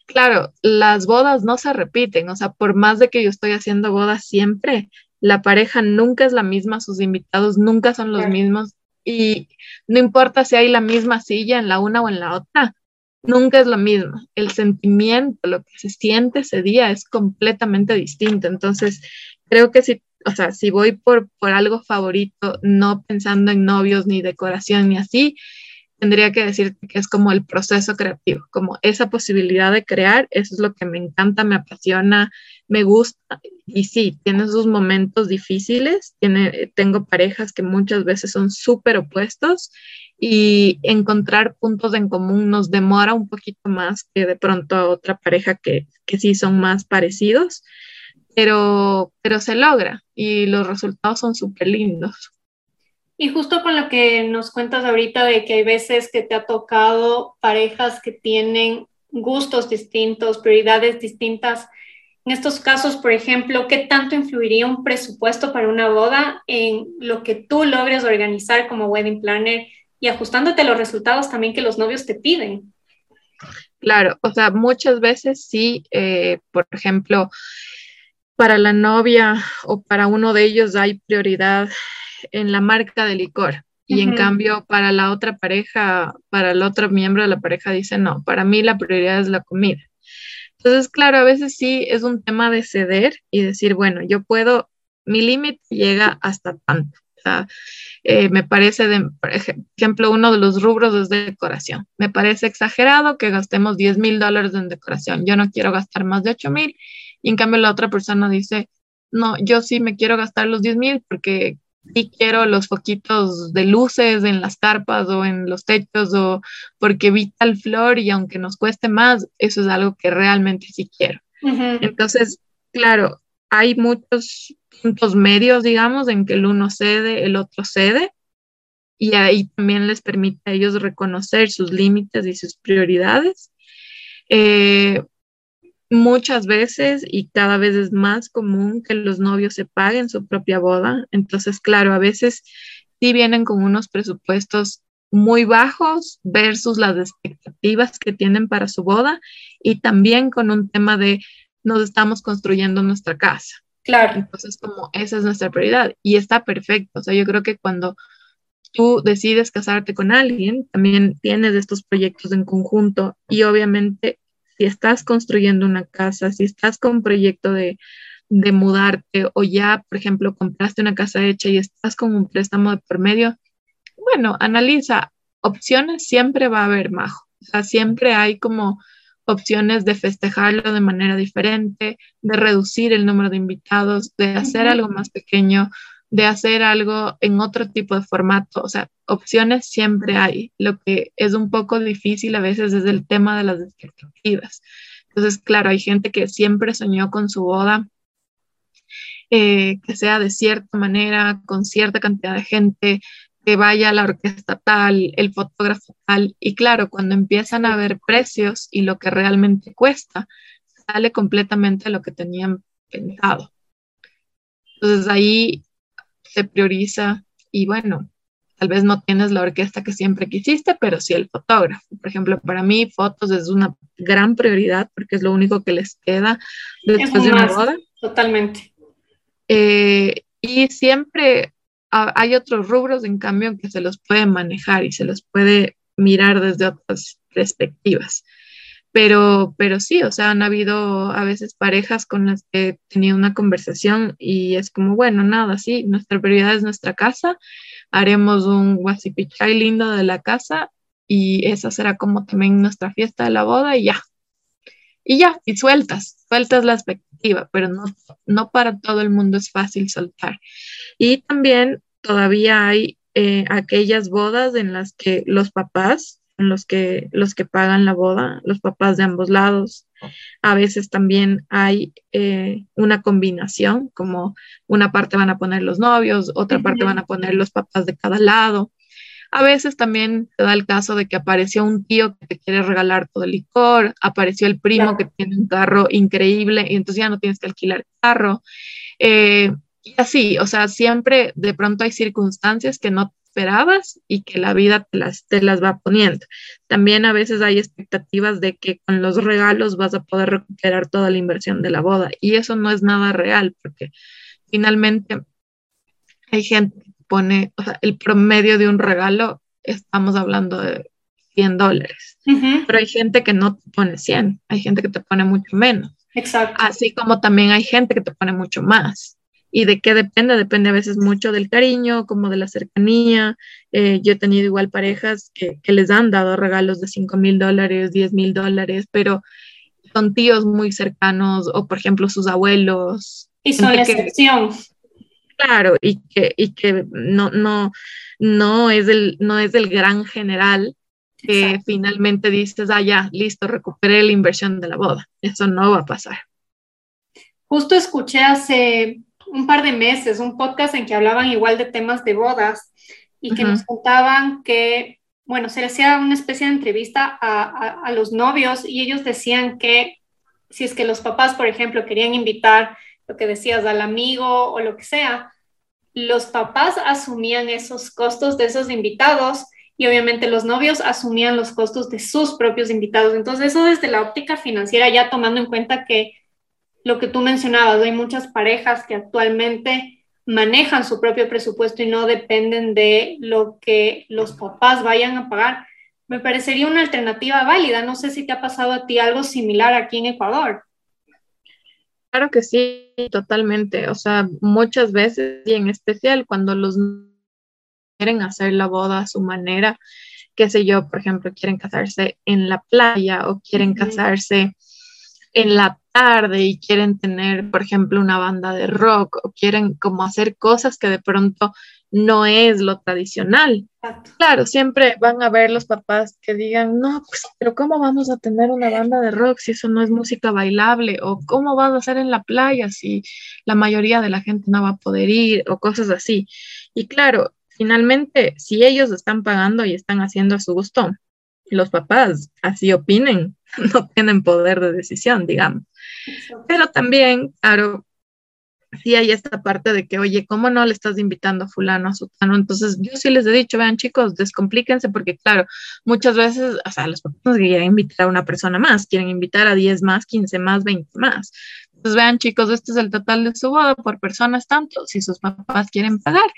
claro, las bodas no se repiten, o sea, por más de que yo estoy haciendo bodas siempre, la pareja nunca es la misma, sus invitados nunca son los mismos y no importa si hay la misma silla en la una o en la otra, nunca es lo mismo. El sentimiento, lo que se siente ese día es completamente distinto. Entonces, creo que si o sea, si voy por, por algo favorito, no pensando en novios ni decoración ni así, tendría que decirte que es como el proceso creativo, como esa posibilidad de crear, eso es lo que me encanta, me apasiona, me gusta. Y sí, tiene sus momentos difíciles, tiene, tengo parejas que muchas veces son súper opuestos y encontrar puntos en común nos demora un poquito más que de pronto a otra pareja que, que sí son más parecidos pero, pero se logra y los resultados son súper lindos. Y justo con lo que nos cuentas ahorita de que hay veces que te ha tocado parejas que tienen gustos distintos, prioridades distintas. En estos casos, por ejemplo, ¿qué tanto influiría un presupuesto para una boda en lo que tú logres organizar como wedding planner y ajustándote los resultados también que los novios te piden? Claro, o sea, muchas veces sí, eh, por ejemplo, para la novia o para uno de ellos hay prioridad en la marca de licor. Y en cambio, para la otra pareja, para el otro miembro de la pareja dice, no, para mí la prioridad es la comida. Entonces, claro, a veces sí es un tema de ceder y decir, bueno, yo puedo, mi límite llega hasta tanto. Eh, me parece, de, por ejemplo, uno de los rubros es decoración. Me parece exagerado que gastemos 10 mil dólares en decoración. Yo no quiero gastar más de 8 mil. Y en cambio la otra persona dice, no, yo sí me quiero gastar los 10 mil porque sí quiero los foquitos de luces en las carpas o en los techos o porque vi tal flor y aunque nos cueste más, eso es algo que realmente sí quiero. Entonces, claro, hay muchos puntos medios, digamos, en que el uno cede, el otro cede, y ahí también les permite a ellos reconocer sus límites y sus prioridades. Eh, muchas veces y cada vez es más común que los novios se paguen su propia boda. Entonces, claro, a veces sí vienen con unos presupuestos muy bajos versus las expectativas que tienen para su boda y también con un tema de nos estamos construyendo nuestra casa. Claro. Entonces, como esa es nuestra prioridad y está perfecto. O sea, yo creo que cuando tú decides casarte con alguien, también tienes estos proyectos en conjunto y obviamente si estás construyendo una casa, si estás con un proyecto de, de mudarte o ya, por ejemplo, compraste una casa hecha y estás con un préstamo de por medio, bueno, analiza opciones, siempre va a haber majo. O sea, siempre hay como opciones de festejarlo de manera diferente, de reducir el número de invitados, de hacer algo más pequeño, de hacer algo en otro tipo de formato. O sea, opciones siempre hay. Lo que es un poco difícil a veces es el tema de las expectativas. Entonces, claro, hay gente que siempre soñó con su boda, eh, que sea de cierta manera, con cierta cantidad de gente, que vaya a la orquesta tal, el fotógrafo tal, y claro, cuando empiezan a ver precios y lo que realmente cuesta, sale completamente lo que tenían pensado. Entonces ahí se prioriza y bueno, tal vez no tienes la orquesta que siempre quisiste, pero sí el fotógrafo. Por ejemplo, para mí fotos es una gran prioridad porque es lo único que les queda después de una boda. Totalmente. Eh, y siempre hay otros rubros, en cambio, que se los puede manejar y se los puede mirar desde otras perspectivas. Pero, pero sí, o sea, han habido a veces parejas con las que he tenido una conversación y es como, bueno, nada, sí, nuestra prioridad es nuestra casa, haremos un guasipichay lindo de la casa y esa será como también nuestra fiesta de la boda y ya. Y ya, y sueltas, sueltas la expectativa, pero no, no para todo el mundo es fácil soltar. Y también todavía hay eh, aquellas bodas en las que los papás, los que, los que pagan la boda, los papás de ambos lados, a veces también hay eh, una combinación, como una parte van a poner los novios, otra parte van a poner los papás de cada lado. A veces también se da el caso de que apareció un tío que te quiere regalar todo el licor, apareció el primo que tiene un carro increíble y entonces ya no tienes que alquilar carro. Eh, y así, o sea, siempre de pronto hay circunstancias que no esperabas y que la vida te las, te las va poniendo. También a veces hay expectativas de que con los regalos vas a poder recuperar toda la inversión de la boda y eso no es nada real porque finalmente hay gente que pone, o sea, el promedio de un regalo, estamos hablando de 100 dólares, pero hay gente que no te pone 100, hay gente que te pone mucho menos. Exacto. Así como también hay gente que te pone mucho más. ¿Y de qué depende? Depende a veces mucho del cariño, como de la cercanía. Eh, yo he tenido igual parejas que, que les han dado regalos de 5 mil dólares, 10 mil dólares, pero son tíos muy cercanos o, por ejemplo, sus abuelos. Y son la excepción. Claro, y que, y que no, no, no, es el, no es el gran general que finalmente dices, ah, ya, listo, recuperé la inversión de la boda. Eso no va a pasar. Justo escuché hace un par de meses un podcast en que hablaban igual de temas de bodas y que nos contaban que, bueno, se le hacía una especie de entrevista a, a los novios y ellos decían que si es que los papás, por ejemplo, querían invitar lo que decías, al amigo o lo que sea, los papás asumían esos costos de esos invitados y obviamente los novios asumían los costos de sus propios invitados. Entonces, eso desde la óptica financiera, ya tomando en cuenta que lo que tú mencionabas, hay muchas parejas que actualmente manejan su propio presupuesto y no dependen de lo que los papás vayan a pagar, me parecería una alternativa válida. No sé si te ha pasado a ti algo similar aquí en Ecuador. Claro que sí, totalmente. O sea, muchas veces, y en especial cuando los quieren hacer la boda a su manera, qué sé yo, por ejemplo, quieren casarse en la playa o quieren casarse en la tarde y quieren tener, por ejemplo, una banda de rock o quieren como hacer cosas que de pronto no es lo tradicional. Claro, siempre van a ver los papás que digan, no, pues, pero ¿cómo vamos a tener una banda de rock si eso no es música bailable? O ¿cómo vas a hacer en la playa si la mayoría de la gente no va a poder ir? O cosas así. Y claro, finalmente, si ellos están pagando y están haciendo a su gusto, los papás así opinen, no tienen poder de decisión, digamos. Pero también, claro, sí hay esta parte de que, oye, ¿cómo no le estás invitando a fulano, a sutano? Entonces, yo sí les he dicho, vean chicos, descomplíquense porque, claro, muchas veces, o sea, los papás quieren invitar a una persona más, quieren invitar a 10 más, 15 más, 20 más. Entonces, vean chicos, este es el total de su boda por personas tanto, si sus papás quieren pagar.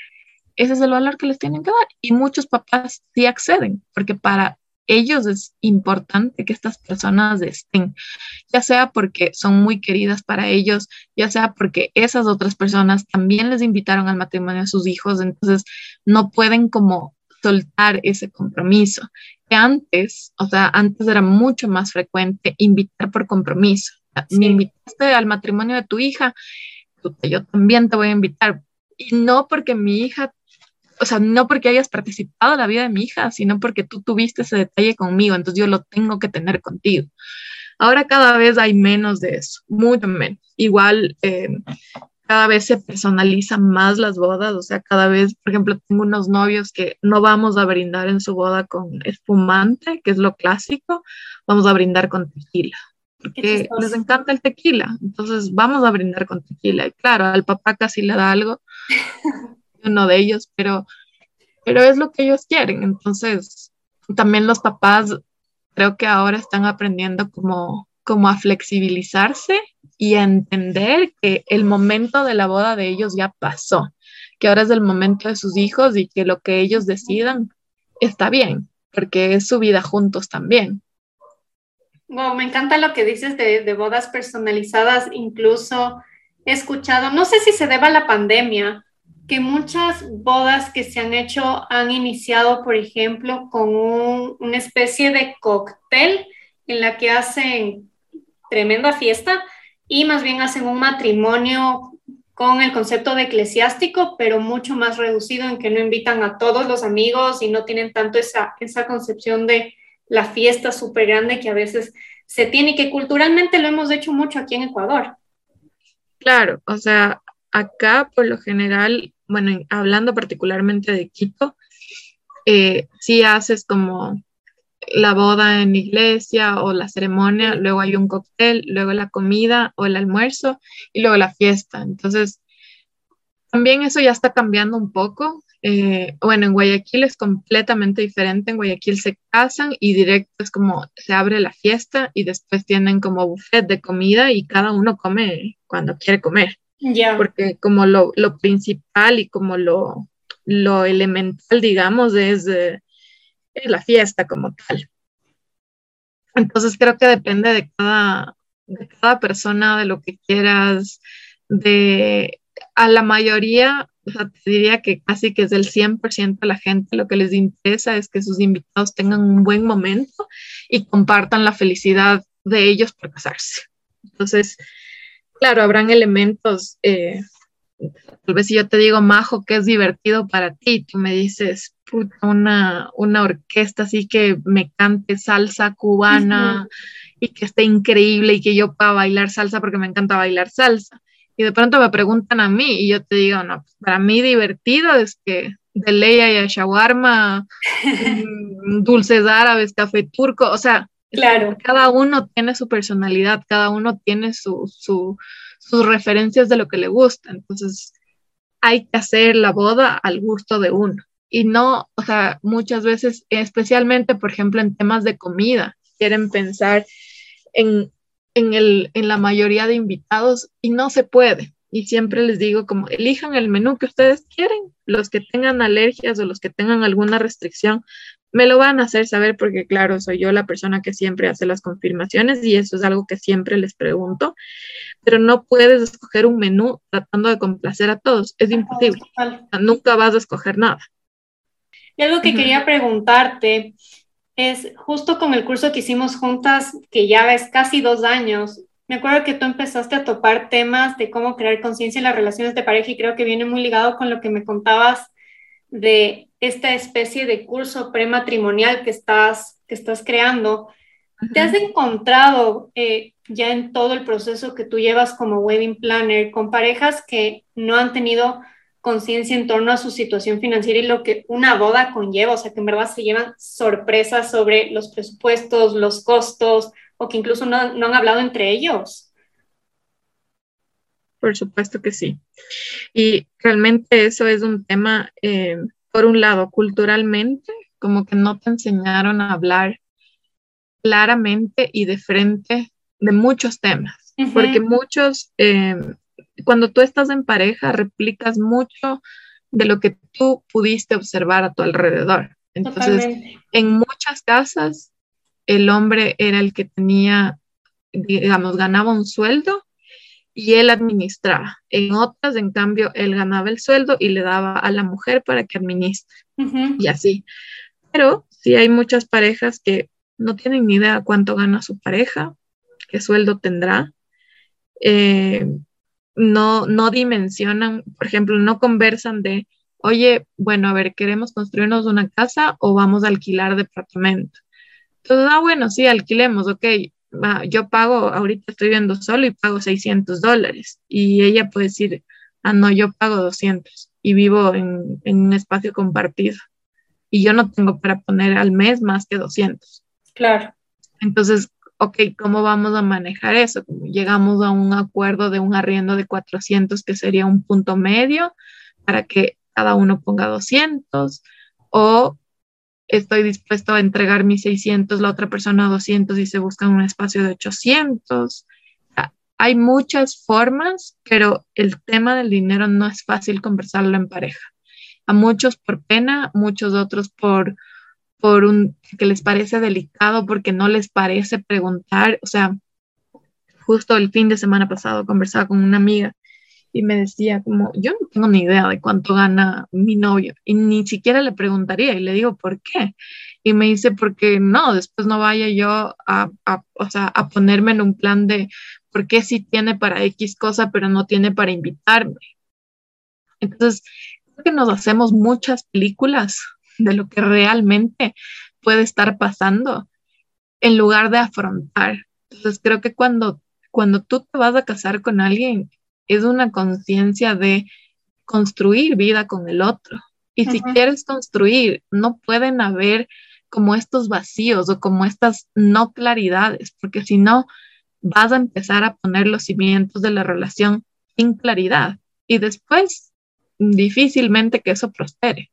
Ese es el valor que les tienen que dar. Y muchos papás sí acceden, porque para ellos es importante que estas personas estén, ya sea porque son muy queridas para ellos, ya sea porque esas otras personas también les invitaron al matrimonio a sus hijos, entonces no pueden como soltar ese compromiso. Que antes, o sea, antes era mucho más frecuente invitar por compromiso. Me invitaste al matrimonio de tu hija, yo también te voy a invitar. Y no porque mi hija o sea, no porque hayas participado en la vida de mi hija, sino porque tú tuviste ese detalle conmigo, entonces yo lo tengo que tener contigo. Ahora cada vez hay menos de eso, mucho menos. Igual, eh, cada vez se personalizan más las bodas, o sea, cada vez, por ejemplo, tengo unos novios que no vamos a brindar en su boda con espumante, que es lo clásico, vamos a brindar con tequila, porque les encanta el tequila, entonces vamos a brindar con tequila. Y claro, al papá casi le da algo, uno de ellos, pero, pero es lo que ellos quieren. Entonces, también los papás creo que ahora están aprendiendo como, como a flexibilizarse y a entender que el momento de la boda de ellos ya pasó, que ahora es el momento de sus hijos y que lo que ellos decidan está bien, porque es su vida juntos también. me encanta lo que dices de, de bodas personalizadas, incluso he escuchado, no sé si se deba a la pandemia, que muchas bodas que se han hecho han iniciado, por ejemplo, con una especie de cóctel en la que hacen tremenda fiesta y más bien hacen un matrimonio con el concepto de eclesiástico, pero mucho más reducido en que no invitan a todos los amigos y no tienen tanto esa, esa concepción de la fiesta súper grande que a veces se tiene y que culturalmente lo hemos hecho mucho aquí en Ecuador. Claro, o sea, acá por lo general bueno, hablando particularmente de Quito, eh, si haces como la boda en iglesia o la ceremonia, luego hay un cóctel, luego la comida o el almuerzo y luego la fiesta. Entonces, también eso ya está cambiando un poco. Eh, bueno, en Guayaquil es completamente diferente. En Guayaquil se casan y directo es como se abre la fiesta y después tienen como buffet de comida y cada uno come cuando quiere comer. Porque como lo, principal y como lo, elemental, digamos, es, la fiesta como tal. Entonces creo que depende de cada, de cada persona, de lo que quieras, de a la mayoría, te diría que casi que es del 100% de la gente lo que les interesa es que sus invitados tengan un buen momento y compartan la felicidad de ellos por casarse. Entonces, claro, habrán elementos, eh, tal vez si yo te digo, Majo, que es divertido para ti, tú me dices, puta, una, una orquesta así que me cante salsa cubana y que esté increíble y que yo pueda bailar salsa porque me encanta bailar salsa. Y de pronto me preguntan a mí y yo te digo, no, para mí divertido es que de Leia y a shawarma, dulces árabes, café turco, o sea, Claro. Cada uno tiene su personalidad, cada uno tiene su, sus referencias de lo que le gusta. Entonces, hay que hacer la boda al gusto de uno. Y no, o sea, muchas veces, especialmente, por ejemplo, en temas de comida, quieren pensar en, en, el, en la mayoría de invitados y no se puede. y siempre les digo como elijan el menú que ustedes quieren, los que tengan alergias o los que tengan alguna restricción, me lo van a hacer saber porque claro, soy yo la persona que siempre hace las confirmaciones y eso es algo que siempre les pregunto, pero no puedes escoger un menú tratando de complacer a todos, es imposible, nunca vas a escoger nada. Y algo que quería preguntarte es justo con el curso que hicimos juntas, que ya es casi dos años, me acuerdo que tú empezaste a topar temas de cómo crear conciencia en las relaciones de pareja y creo que viene muy ligado con lo que me contabas de esta especie de curso prematrimonial que estás, que estás creando. ¿Te has encontrado eh, ya en todo el proceso que tú llevas como wedding planner con parejas que no han tenido conciencia en torno a su situación financiera y lo que una boda conlleva? O sea, que en verdad se llevan sorpresas sobre los presupuestos, los costos, o que incluso no, han hablado entre ellos. Por supuesto que sí. Y realmente eso es un tema, eh, por un lado, culturalmente, como que no te enseñaron a hablar claramente y de frente de muchos temas, porque muchos, eh, cuando tú estás en pareja, replicas mucho de lo que tú pudiste observar a tu alrededor. Entonces, en muchas casas el hombre era el que tenía, digamos, ganaba un sueldo y él administraba. En otras, en cambio, él ganaba el sueldo y le daba a la mujer para que administre. Y así. Pero sí hay muchas parejas que no tienen ni idea cuánto gana su pareja, qué sueldo tendrá. Eh, no, no dimensionan, por ejemplo, no conversan de, oye, bueno, a ver, ¿queremos construirnos una casa o vamos a alquilar departamento? Entonces, ah, bueno, sí, alquilemos, ok, yo pago, ahorita estoy viendo solo y pago 600 dólares. Y ella puede decir, ah, no, yo pago 200 y vivo en, en un espacio compartido. Y yo no tengo para poner al mes más que 200. Claro. Entonces, ok, ¿cómo vamos a manejar eso? Llegamos a un acuerdo de un arriendo de 400 que sería un punto medio para que cada uno ponga 200 o estoy dispuesto a entregar mis 600, la otra persona 200 y se busca un espacio de 800. Hay muchas formas, pero el tema del dinero no es fácil conversarlo en pareja. A muchos por pena, muchos otros por, por un que les parece delicado porque no les parece preguntar. O sea, justo el fin de semana pasado conversaba con una amiga y me decía como, yo no tengo ni idea de cuánto gana mi novio y ni siquiera le preguntaría y le digo, ¿por qué? Y me dice, porque no, después no vaya yo a, a, o sea, a ponerme en un plan de, ¿por qué sí tiene para X cosa, pero no tiene para invitarme? Entonces, creo que nos hacemos muchas películas de lo que realmente puede estar pasando en lugar de afrontar. Entonces, creo que cuando, cuando tú te vas a casar con alguien, es una conciencia de construir vida con el otro. Y si quieres construir, no pueden haber como estos vacíos o como estas no claridades, porque si no, vas a empezar a poner los cimientos de la relación sin claridad y después difícilmente que eso prospere.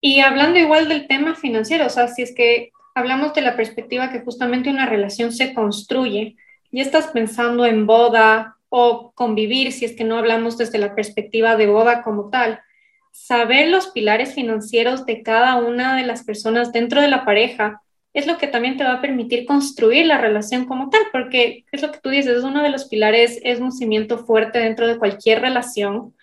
Y hablando igual del tema financiero, o sea, si es que hablamos de la perspectiva que justamente una relación se construye, y estás pensando en boda, o convivir, si es que no hablamos desde la perspectiva de boda como tal. Saber los pilares financieros de cada una de las personas dentro de la pareja es lo que también te va a permitir construir la relación como tal, porque es lo que tú dices, es uno de los pilares, es un cimiento fuerte dentro de cualquier relación.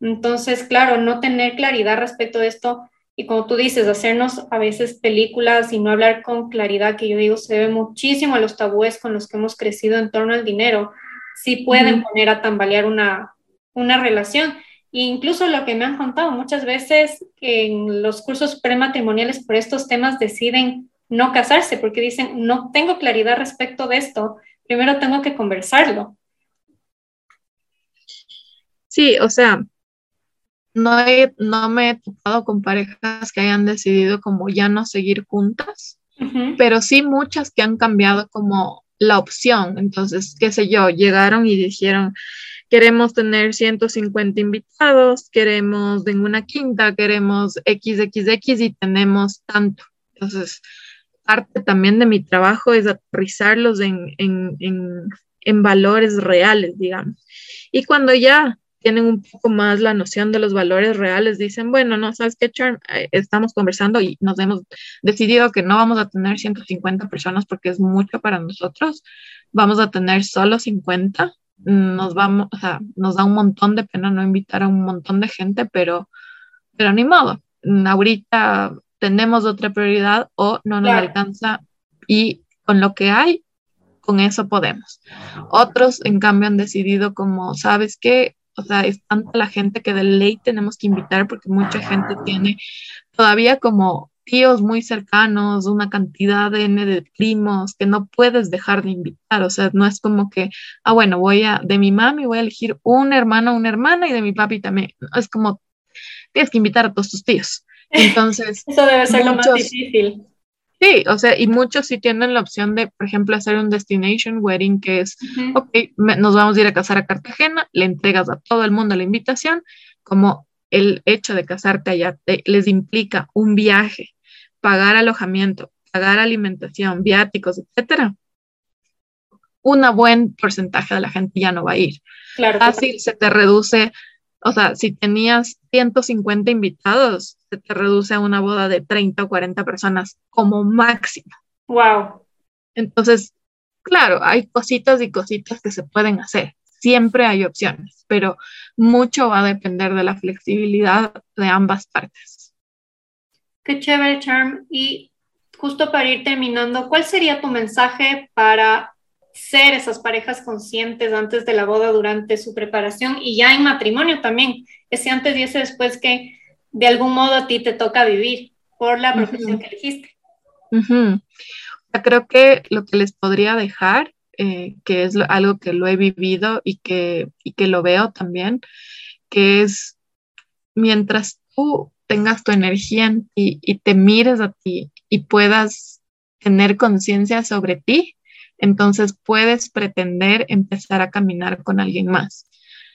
Entonces, claro, no tener claridad respecto de esto y como tú dices, hacernos a veces películas y no hablar con claridad, que yo digo, se debe muchísimo a los tabúes con los que hemos crecido en torno al dinero sí pueden poner a tambalear una, una relación. E incluso lo que me han contado muchas veces en los cursos prematrimoniales por estos temas deciden no casarse porque dicen, no tengo claridad respecto de esto, primero tengo que conversarlo. Sí, o sea, no, no me he tocado con parejas que hayan decidido como ya no seguir juntas, pero sí muchas que han cambiado como la opción. Entonces, qué sé yo, llegaron y dijeron, queremos tener 150 invitados, queremos en una quinta, queremos XXX y tenemos tanto. Entonces, parte también de mi trabajo es aterrizarlos en, en, en valores reales, digamos. Y cuando ya tienen un poco más la noción de los valores reales, dicen, bueno, no, sabes qué, Charm, eh, estamos conversando y nos hemos decidido que no vamos a tener 150 personas porque es mucho para nosotros, vamos a tener solo 50. Nos vamos, o sea, nos da un montón de pena no invitar a un montón de gente, pero, pero ni modo. Ahorita tenemos otra prioridad o no nos alcanza y con lo que hay, con eso podemos. Otros, en cambio, han decidido como, ¿sabes qué? O sea, es tanta la gente que de ley tenemos que invitar porque mucha gente tiene todavía como tíos muy cercanos, una cantidad de, de primos que no puedes dejar de invitar. O sea, no es como que, ah, bueno, voy a, de mi mami voy a elegir un hermano, una hermana y de mi papi también. Es como, tienes que invitar a todos tus tíos. Entonces, eso debe ser lo más difícil. Sí, o sea, y muchos sí tienen la opción de, por ejemplo, hacer un destination wedding, que es, ok, nos vamos a ir a casar a Cartagena, le entregas a todo el mundo la invitación, como el hecho de casarte allá les implica un viaje, pagar alojamiento, pagar alimentación, viáticos, etcétera. Un buen porcentaje de la gente ya no va a ir. Claro. Fácil se te reduce, o sea, si tenías 150 invitados, se te reduce a una boda de 30 o 40 personas como máximo. Wow. Entonces, claro, hay cositas y cositas que se pueden hacer. Siempre hay opciones, pero mucho va a depender de la flexibilidad de ambas partes. Qué chévere, Charm. Y justo para ir terminando, ¿cuál sería tu mensaje para ser esas parejas conscientes antes de la boda, durante su preparación y ya en matrimonio también? Ese antes y ese después que de algún modo a ti te toca vivir por la profesión que elegiste. Creo que lo que les podría dejar, eh, que es algo que lo he vivido y que, y que lo veo también, que es mientras tú tengas tu energía en ti y te mires a ti y puedas tener conciencia sobre ti, entonces puedes pretender empezar a caminar con alguien más.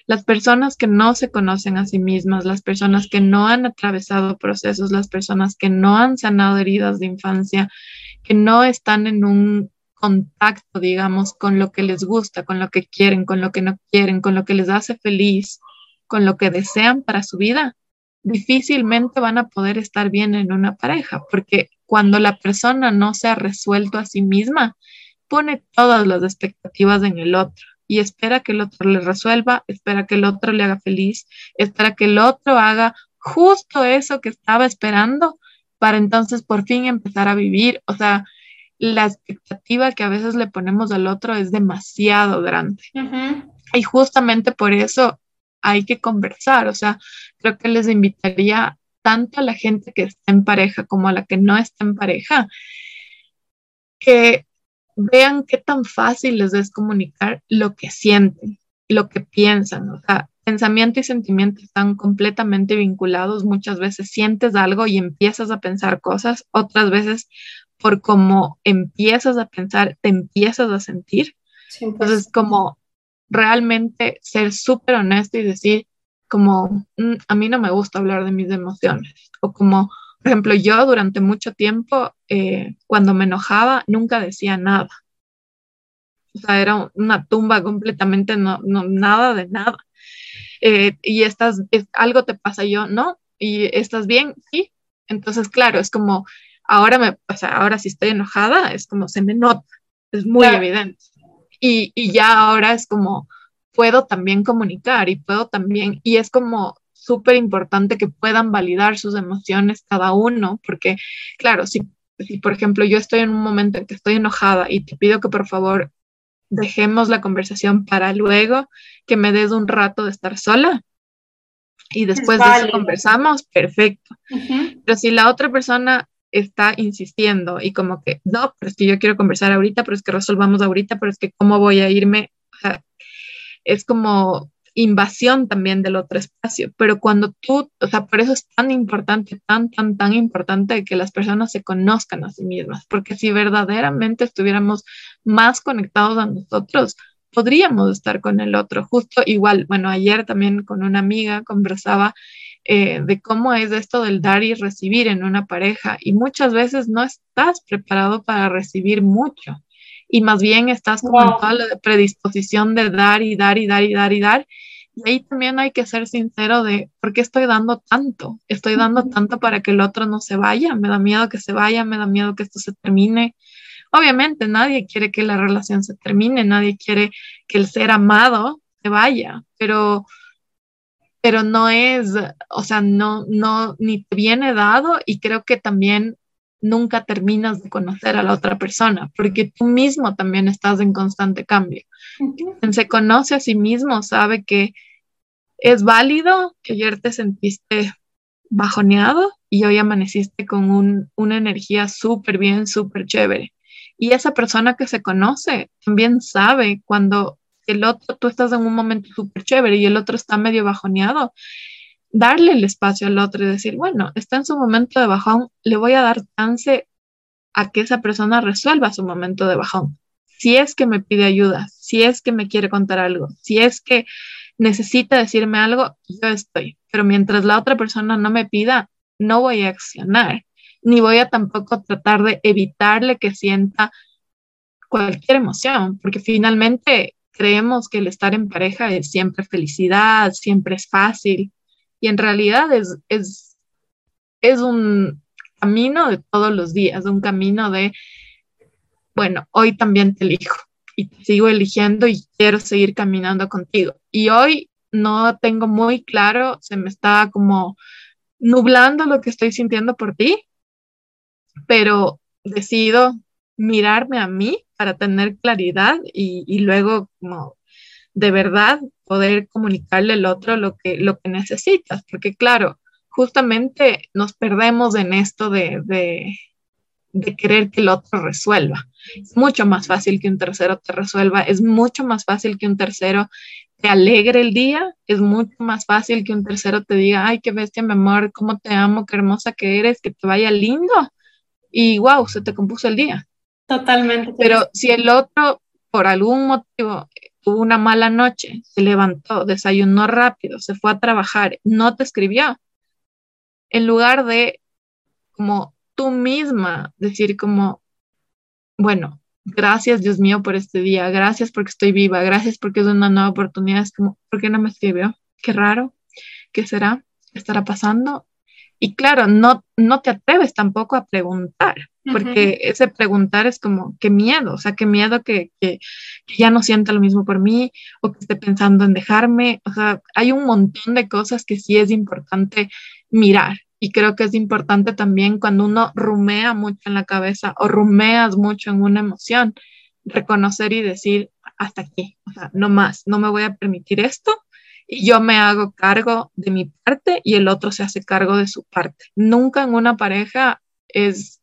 Las personas que no se conocen a sí mismas, las personas que no han atravesado procesos, las personas que no han sanado heridas de infancia, que no están en un contacto, digamos, con lo que les gusta, con lo que quieren, con lo que no quieren, con lo que les hace feliz, con lo que desean para su vida, difícilmente van a poder estar bien en una pareja, porque cuando la persona no se ha resuelto a sí misma, pone todas las expectativas en el otro y espera que el otro le resuelva, espera que el otro le haga feliz, espera que el otro haga justo eso que estaba esperando para entonces por fin empezar a vivir. O sea, la expectativa que a veces le ponemos al otro es demasiado grande. Y justamente por eso hay que conversar. O sea, creo que les invitaría tanto a la gente que está en pareja como a la que no está en pareja, que vean qué tan fácil les es comunicar lo que sienten, lo que piensan. O sea, pensamiento y sentimiento están completamente vinculados. Muchas veces sientes algo y empiezas a pensar cosas, otras veces por cómo empiezas a pensar, te empiezas a sentir. Entonces, como realmente ser súper honesto y decir, como, mm, a mí no me gusta hablar de mis emociones, o como, por ejemplo, yo durante mucho tiempo, eh, cuando me enojaba, nunca decía nada. O sea, era una tumba completamente, no, nada de nada. Eh, y estás, algo te pasa yo, ¿no? Y estás bien, sí. Entonces, claro, es como, ahora me, o sea, ahora si estoy enojada, es como se me nota, es muy evidente. Y, y ya ahora es como, puedo también comunicar y puedo también, y es como súper importante que puedan validar sus emociones cada uno, porque claro, si, si por ejemplo yo estoy en un momento en que estoy enojada y te pido que por favor dejemos la conversación para luego que me des un rato de estar sola y después de eso conversamos, perfecto. Pero si la otra persona está insistiendo y como que, no, pero es que yo quiero conversar ahorita, pero es que resolvamos ahorita, pero es que cómo voy a irme, es como invasión también del otro espacio, pero cuando tú, o sea, por eso es tan importante, tan, tan, tan importante que las personas se conozcan a sí mismas, porque si verdaderamente estuviéramos más conectados a nosotros, podríamos estar con el otro. Justo igual, bueno, ayer también con una amiga conversaba eh, de cómo es esto del dar y recibir en una pareja y muchas veces no estás preparado para recibir mucho y más bien estás como en toda la predisposición de dar y dar y dar y dar y dar. Y ahí también hay que ser sincero de por qué estoy dando tanto. Estoy dando tanto para que el otro no se vaya. Me da miedo que se vaya, me da miedo que esto se termine. Obviamente nadie quiere que la relación se termine, nadie quiere que el ser amado se vaya, pero pero no es, o sea, no, no, ni te viene dado y creo que también nunca terminas de conocer a la otra persona, porque tú mismo también estás en constante cambio. Quien se conoce a sí mismo sabe que es válido que ayer te sentiste bajoneado y hoy amaneciste con un, una energía súper bien, súper chévere. Y esa persona que se conoce también sabe cuando el otro, tú estás en un momento súper chévere y el otro está medio bajoneado, darle el espacio al otro y decir, bueno, está en su momento de bajón, le voy a dar chance a que esa persona resuelva su momento de bajón. Si es que me pide ayuda, si es que me quiere contar algo, si es que necesita decirme algo, yo estoy. Pero mientras la otra persona no me pida, no voy a accionar, ni voy a tampoco tratar de evitarle que sienta cualquier emoción, porque finalmente creemos que el estar en pareja es siempre felicidad, siempre es fácil, y en realidad es, es, es un camino de todos los días, un camino de, bueno, hoy también te elijo y te sigo eligiendo y quiero seguir caminando contigo. Y hoy no tengo muy claro, se me está como nublando lo que estoy sintiendo por ti, pero decido mirarme a mí para tener claridad y, luego como de verdad poder comunicarle al otro lo que, lo que necesitas, porque claro, justamente nos perdemos en esto de, de, de, querer que el otro resuelva. Es mucho más fácil que un tercero te resuelva, es mucho más fácil que un tercero te alegre el día, es mucho más fácil que un tercero te diga, ay, qué bestia, mi amor, cómo te amo, qué hermosa que eres, que te vaya lindo. Y wow, se te compuso el día. Totalmente. Pero si el otro, por algún motivo, tuvo una mala noche, se levantó, desayunó rápido, se fue a trabajar, no te escribió, en lugar de como tú misma decir como, bueno, gracias Dios mío por este día, gracias porque estoy viva, gracias porque es una nueva oportunidad, es como, ¿por qué no me escribió? Qué raro, ¿qué será? ¿Qué estará pasando? Y claro, no, no te atreves tampoco a preguntar, porque ese preguntar es como, qué miedo, o sea, qué miedo que, que, ya no sienta lo mismo por mí o que esté pensando en dejarme, o sea, hay un montón de cosas que sí es importante mirar. Y creo que es importante también cuando uno rumea mucho en la cabeza o rumeas mucho en una emoción, reconocer y decir, hasta aquí, o sea, no más, no me voy a permitir esto y yo me hago cargo de mi parte y el otro se hace cargo de su parte. Nunca en una pareja es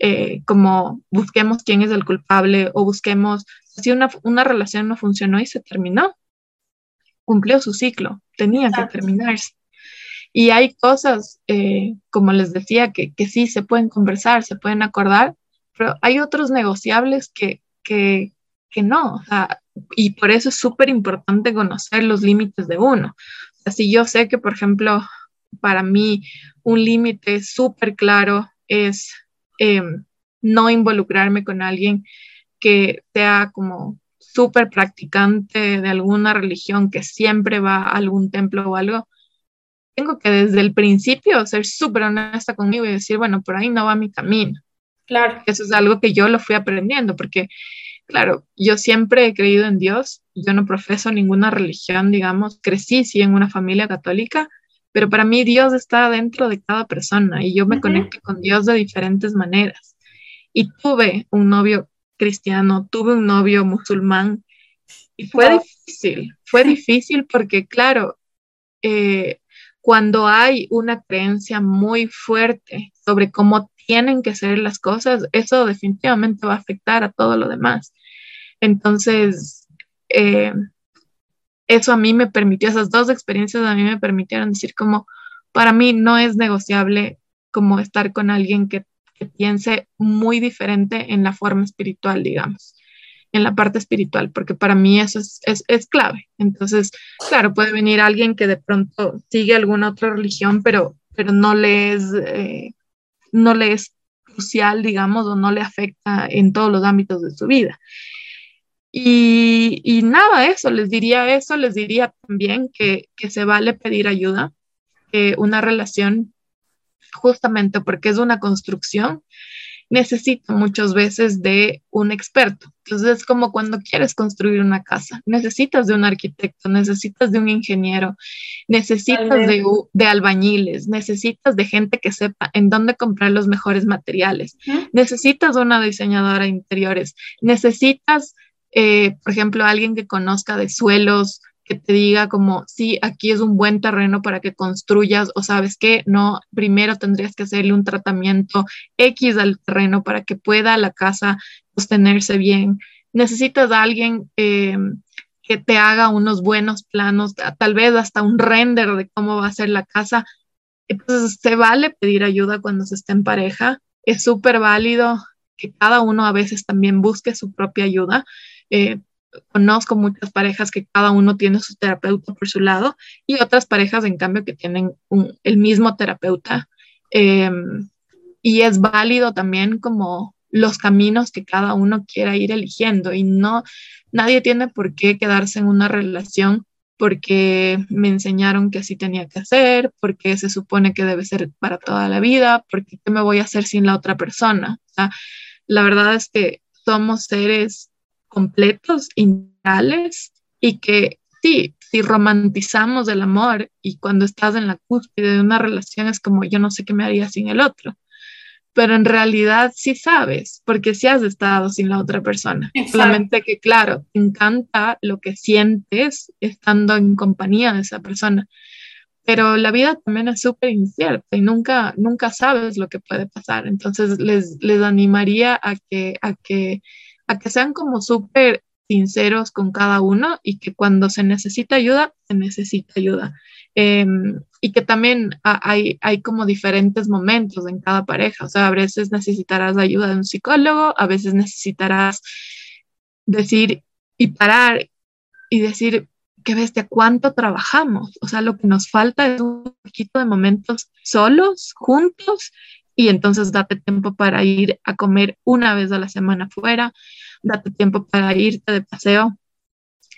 eh, como busquemos quién es el culpable o busquemos si una, una, relación no funcionó y se terminó, cumplió su ciclo, tenía que terminarse. Y hay cosas, eh, como les decía, que, que, sí se pueden conversar, se pueden acordar, pero hay otros negociables que, que, que no. O sea, y por eso es súper importante conocer los límites de uno. Así yo sé que, por ejemplo, para mí un límite súper claro es em, no involucrarme con alguien que sea como súper practicante de alguna religión, que siempre va a algún templo o algo. Tengo que desde el principio ser súper honesta conmigo y decir, bueno, por ahí no va mi camino. Claro. Eso es algo que yo lo fui aprendiendo, porque Claro, yo siempre he creído en Dios, yo no profeso ninguna religión, digamos, crecí sí en una familia católica, pero para mí Dios está dentro de cada persona y yo me conecto con Dios de diferentes maneras. Y tuve un novio cristiano, tuve un novio musulmán y fue difícil, fue difícil porque, claro, eh, cuando hay una creencia muy fuerte sobre cómo tienen que ser las cosas, eso definitivamente va a afectar a todo lo demás. Entonces, eh, eso a mí me permitió, esas dos experiencias a mí me permitieron decir como, para mí no es negociable como estar con alguien que, piense muy diferente en la forma espiritual, digamos, en la parte espiritual, porque para mí eso es, es, clave. Entonces, claro, puede venir alguien que de pronto sigue alguna otra religión, pero, pero no le es, eh, no le es crucial, digamos, o no le afecta en todos los ámbitos de su vida. Y, y nada, eso, les diría eso, les diría también que, que se vale pedir ayuda, que una relación, justamente porque es una construcción, necesita muchas veces de un experto. Entonces es como cuando quieres construir una casa, necesitas de un arquitecto, necesitas de un ingeniero, necesitas de, de, albañiles, necesitas de gente que sepa en dónde comprar los mejores materiales, necesitas de una diseñadora de interiores, necesitas, eh, por ejemplo, alguien que conozca de suelos, que te diga como, sí, aquí es un buen terreno para que construyas o sabes que no, primero tendrías que hacerle un tratamiento X al terreno para que pueda la casa sostenerse bien. Necesitas a alguien em, que te haga unos buenos planos, tal vez hasta un render de cómo va a ser la casa. Entonces, se vale pedir ayuda cuando se está en pareja. Es súper válido que cada uno a veces también busque su propia ayuda. Eh, conozco muchas parejas que cada uno tiene su terapeuta por su lado y otras parejas, en cambio, que tienen el mismo terapeuta. Em, y es válido también como los caminos que cada uno quiera ir eligiendo y no, nadie tiene por qué quedarse en una relación porque me enseñaron que así tenía que hacer, porque se supone que debe ser para toda la vida, porque me voy a hacer sin la otra persona. la verdad es que somos seres completos, integrales y que sí, si romantizamos el amor y cuando estás en la cúspide de una relación es como yo no sé qué me haría sin el otro, pero en realidad sí sabes, porque sí has estado sin la otra persona. Solamente que, claro, te encanta lo que sientes estando en compañía de esa persona. Pero la vida también es súper incierta y nunca, nunca sabes lo que puede pasar. Entonces les, les animaría a que, a que a que sean como súper sinceros con cada uno y que cuando se necesita ayuda, se necesita ayuda. Em, y que también hay, hay como diferentes momentos en cada pareja. O sea, a veces necesitarás ayuda de un psicólogo, a veces necesitarás decir y parar y decir, qué bestia, cuánto trabajamos. O sea, lo que nos falta es un poquito de momentos solos, juntos, y entonces date tiempo para ir a comer una vez a la semana fuera, date tiempo para irte de paseo.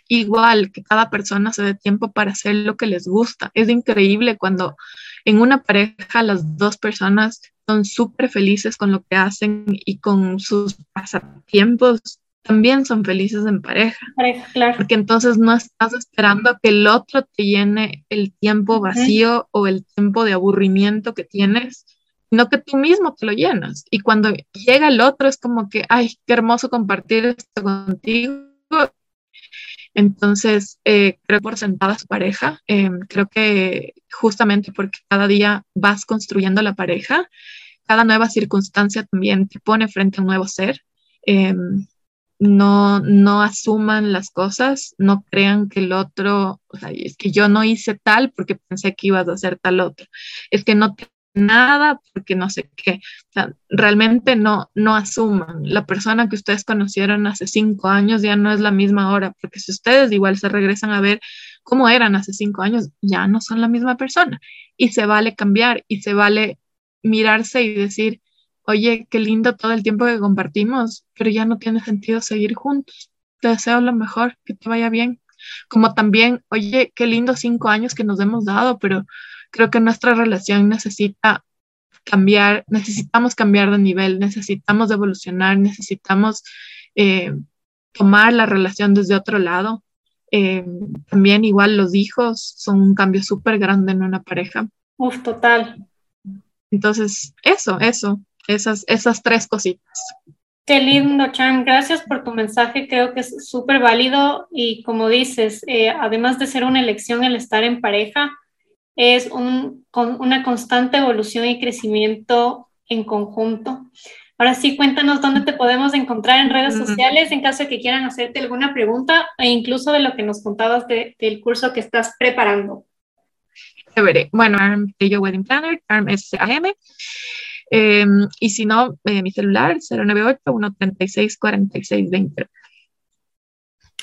Igual que cada persona se dé tiempo para hacer lo que les gusta. Es increíble cuando en una pareja las dos personas son súper felices con lo que hacen y con sus pasatiempos también son felices en pareja. claro. Porque entonces no estás esperando que el otro te llene el tiempo vacío o el tiempo de aburrimiento que tienes, sino que tú mismo te lo llenas. Y cuando llega el otro es como que, ay, qué hermoso compartir esto contigo. Entonces, eh, creo por sentada su pareja, em, creo que justamente porque cada día vas construyendo la pareja, cada nueva circunstancia también te pone frente a un nuevo ser. Em, no, no asuman las cosas, no crean que el otro, o sea, es que yo no hice tal porque pensé que ibas a hacer tal otro. Es que no te nada porque no sé qué. Realmente no, no asuman. La persona que ustedes conocieron hace cinco años ya no es la misma ahora, porque si ustedes igual se regresan a ver cómo eran hace cinco años, ya no son la misma persona. Y se vale cambiar y se vale mirarse y decir, oye, qué lindo todo el tiempo que compartimos, pero ya no tiene sentido seguir juntos. Te deseo lo mejor, que te vaya bien. Como también, oye, qué lindo cinco años que nos hemos dado, pero creo que nuestra relación necesita cambiar, necesitamos cambiar de nivel, necesitamos evolucionar, necesitamos eh, tomar la relación desde otro lado. Eh, también igual los hijos son un cambio súper grande en una pareja. Uf, total. Entonces, eso, eso, esas, esas tres cositas. Qué lindo, Chan. Gracias por tu mensaje. Creo que es súper válido y como dices, eh, además de ser una elección el estar en pareja, es un, con una constante evolución y crecimiento en conjunto. Ahora sí, cuéntanos dónde te podemos encontrar en redes sociales en caso de que quieran hacerte alguna pregunta e incluso de lo que nos contabas del curso que estás preparando. Bueno, Arm Wedding Planner, Arm SAM. Em, y si no, eh, mi celular 098-136-4620.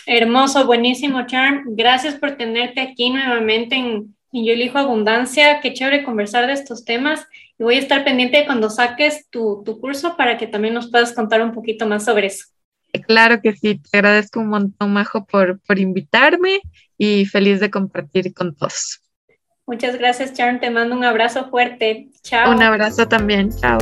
Hermoso, buenísimo, Charm. Gracias por tenerte aquí nuevamente en yo elijo abundancia, qué chévere conversar de estos temas Y voy a estar pendiente cuando saques tu, tu curso para que también nos puedas contar un poquito más sobre eso. Claro que sí, te agradezco un montón, Majo, por, por invitarme y feliz de compartir con todos. Muchas gracias, Sharon. Te mando un abrazo fuerte. Chao. Un abrazo también. Chao.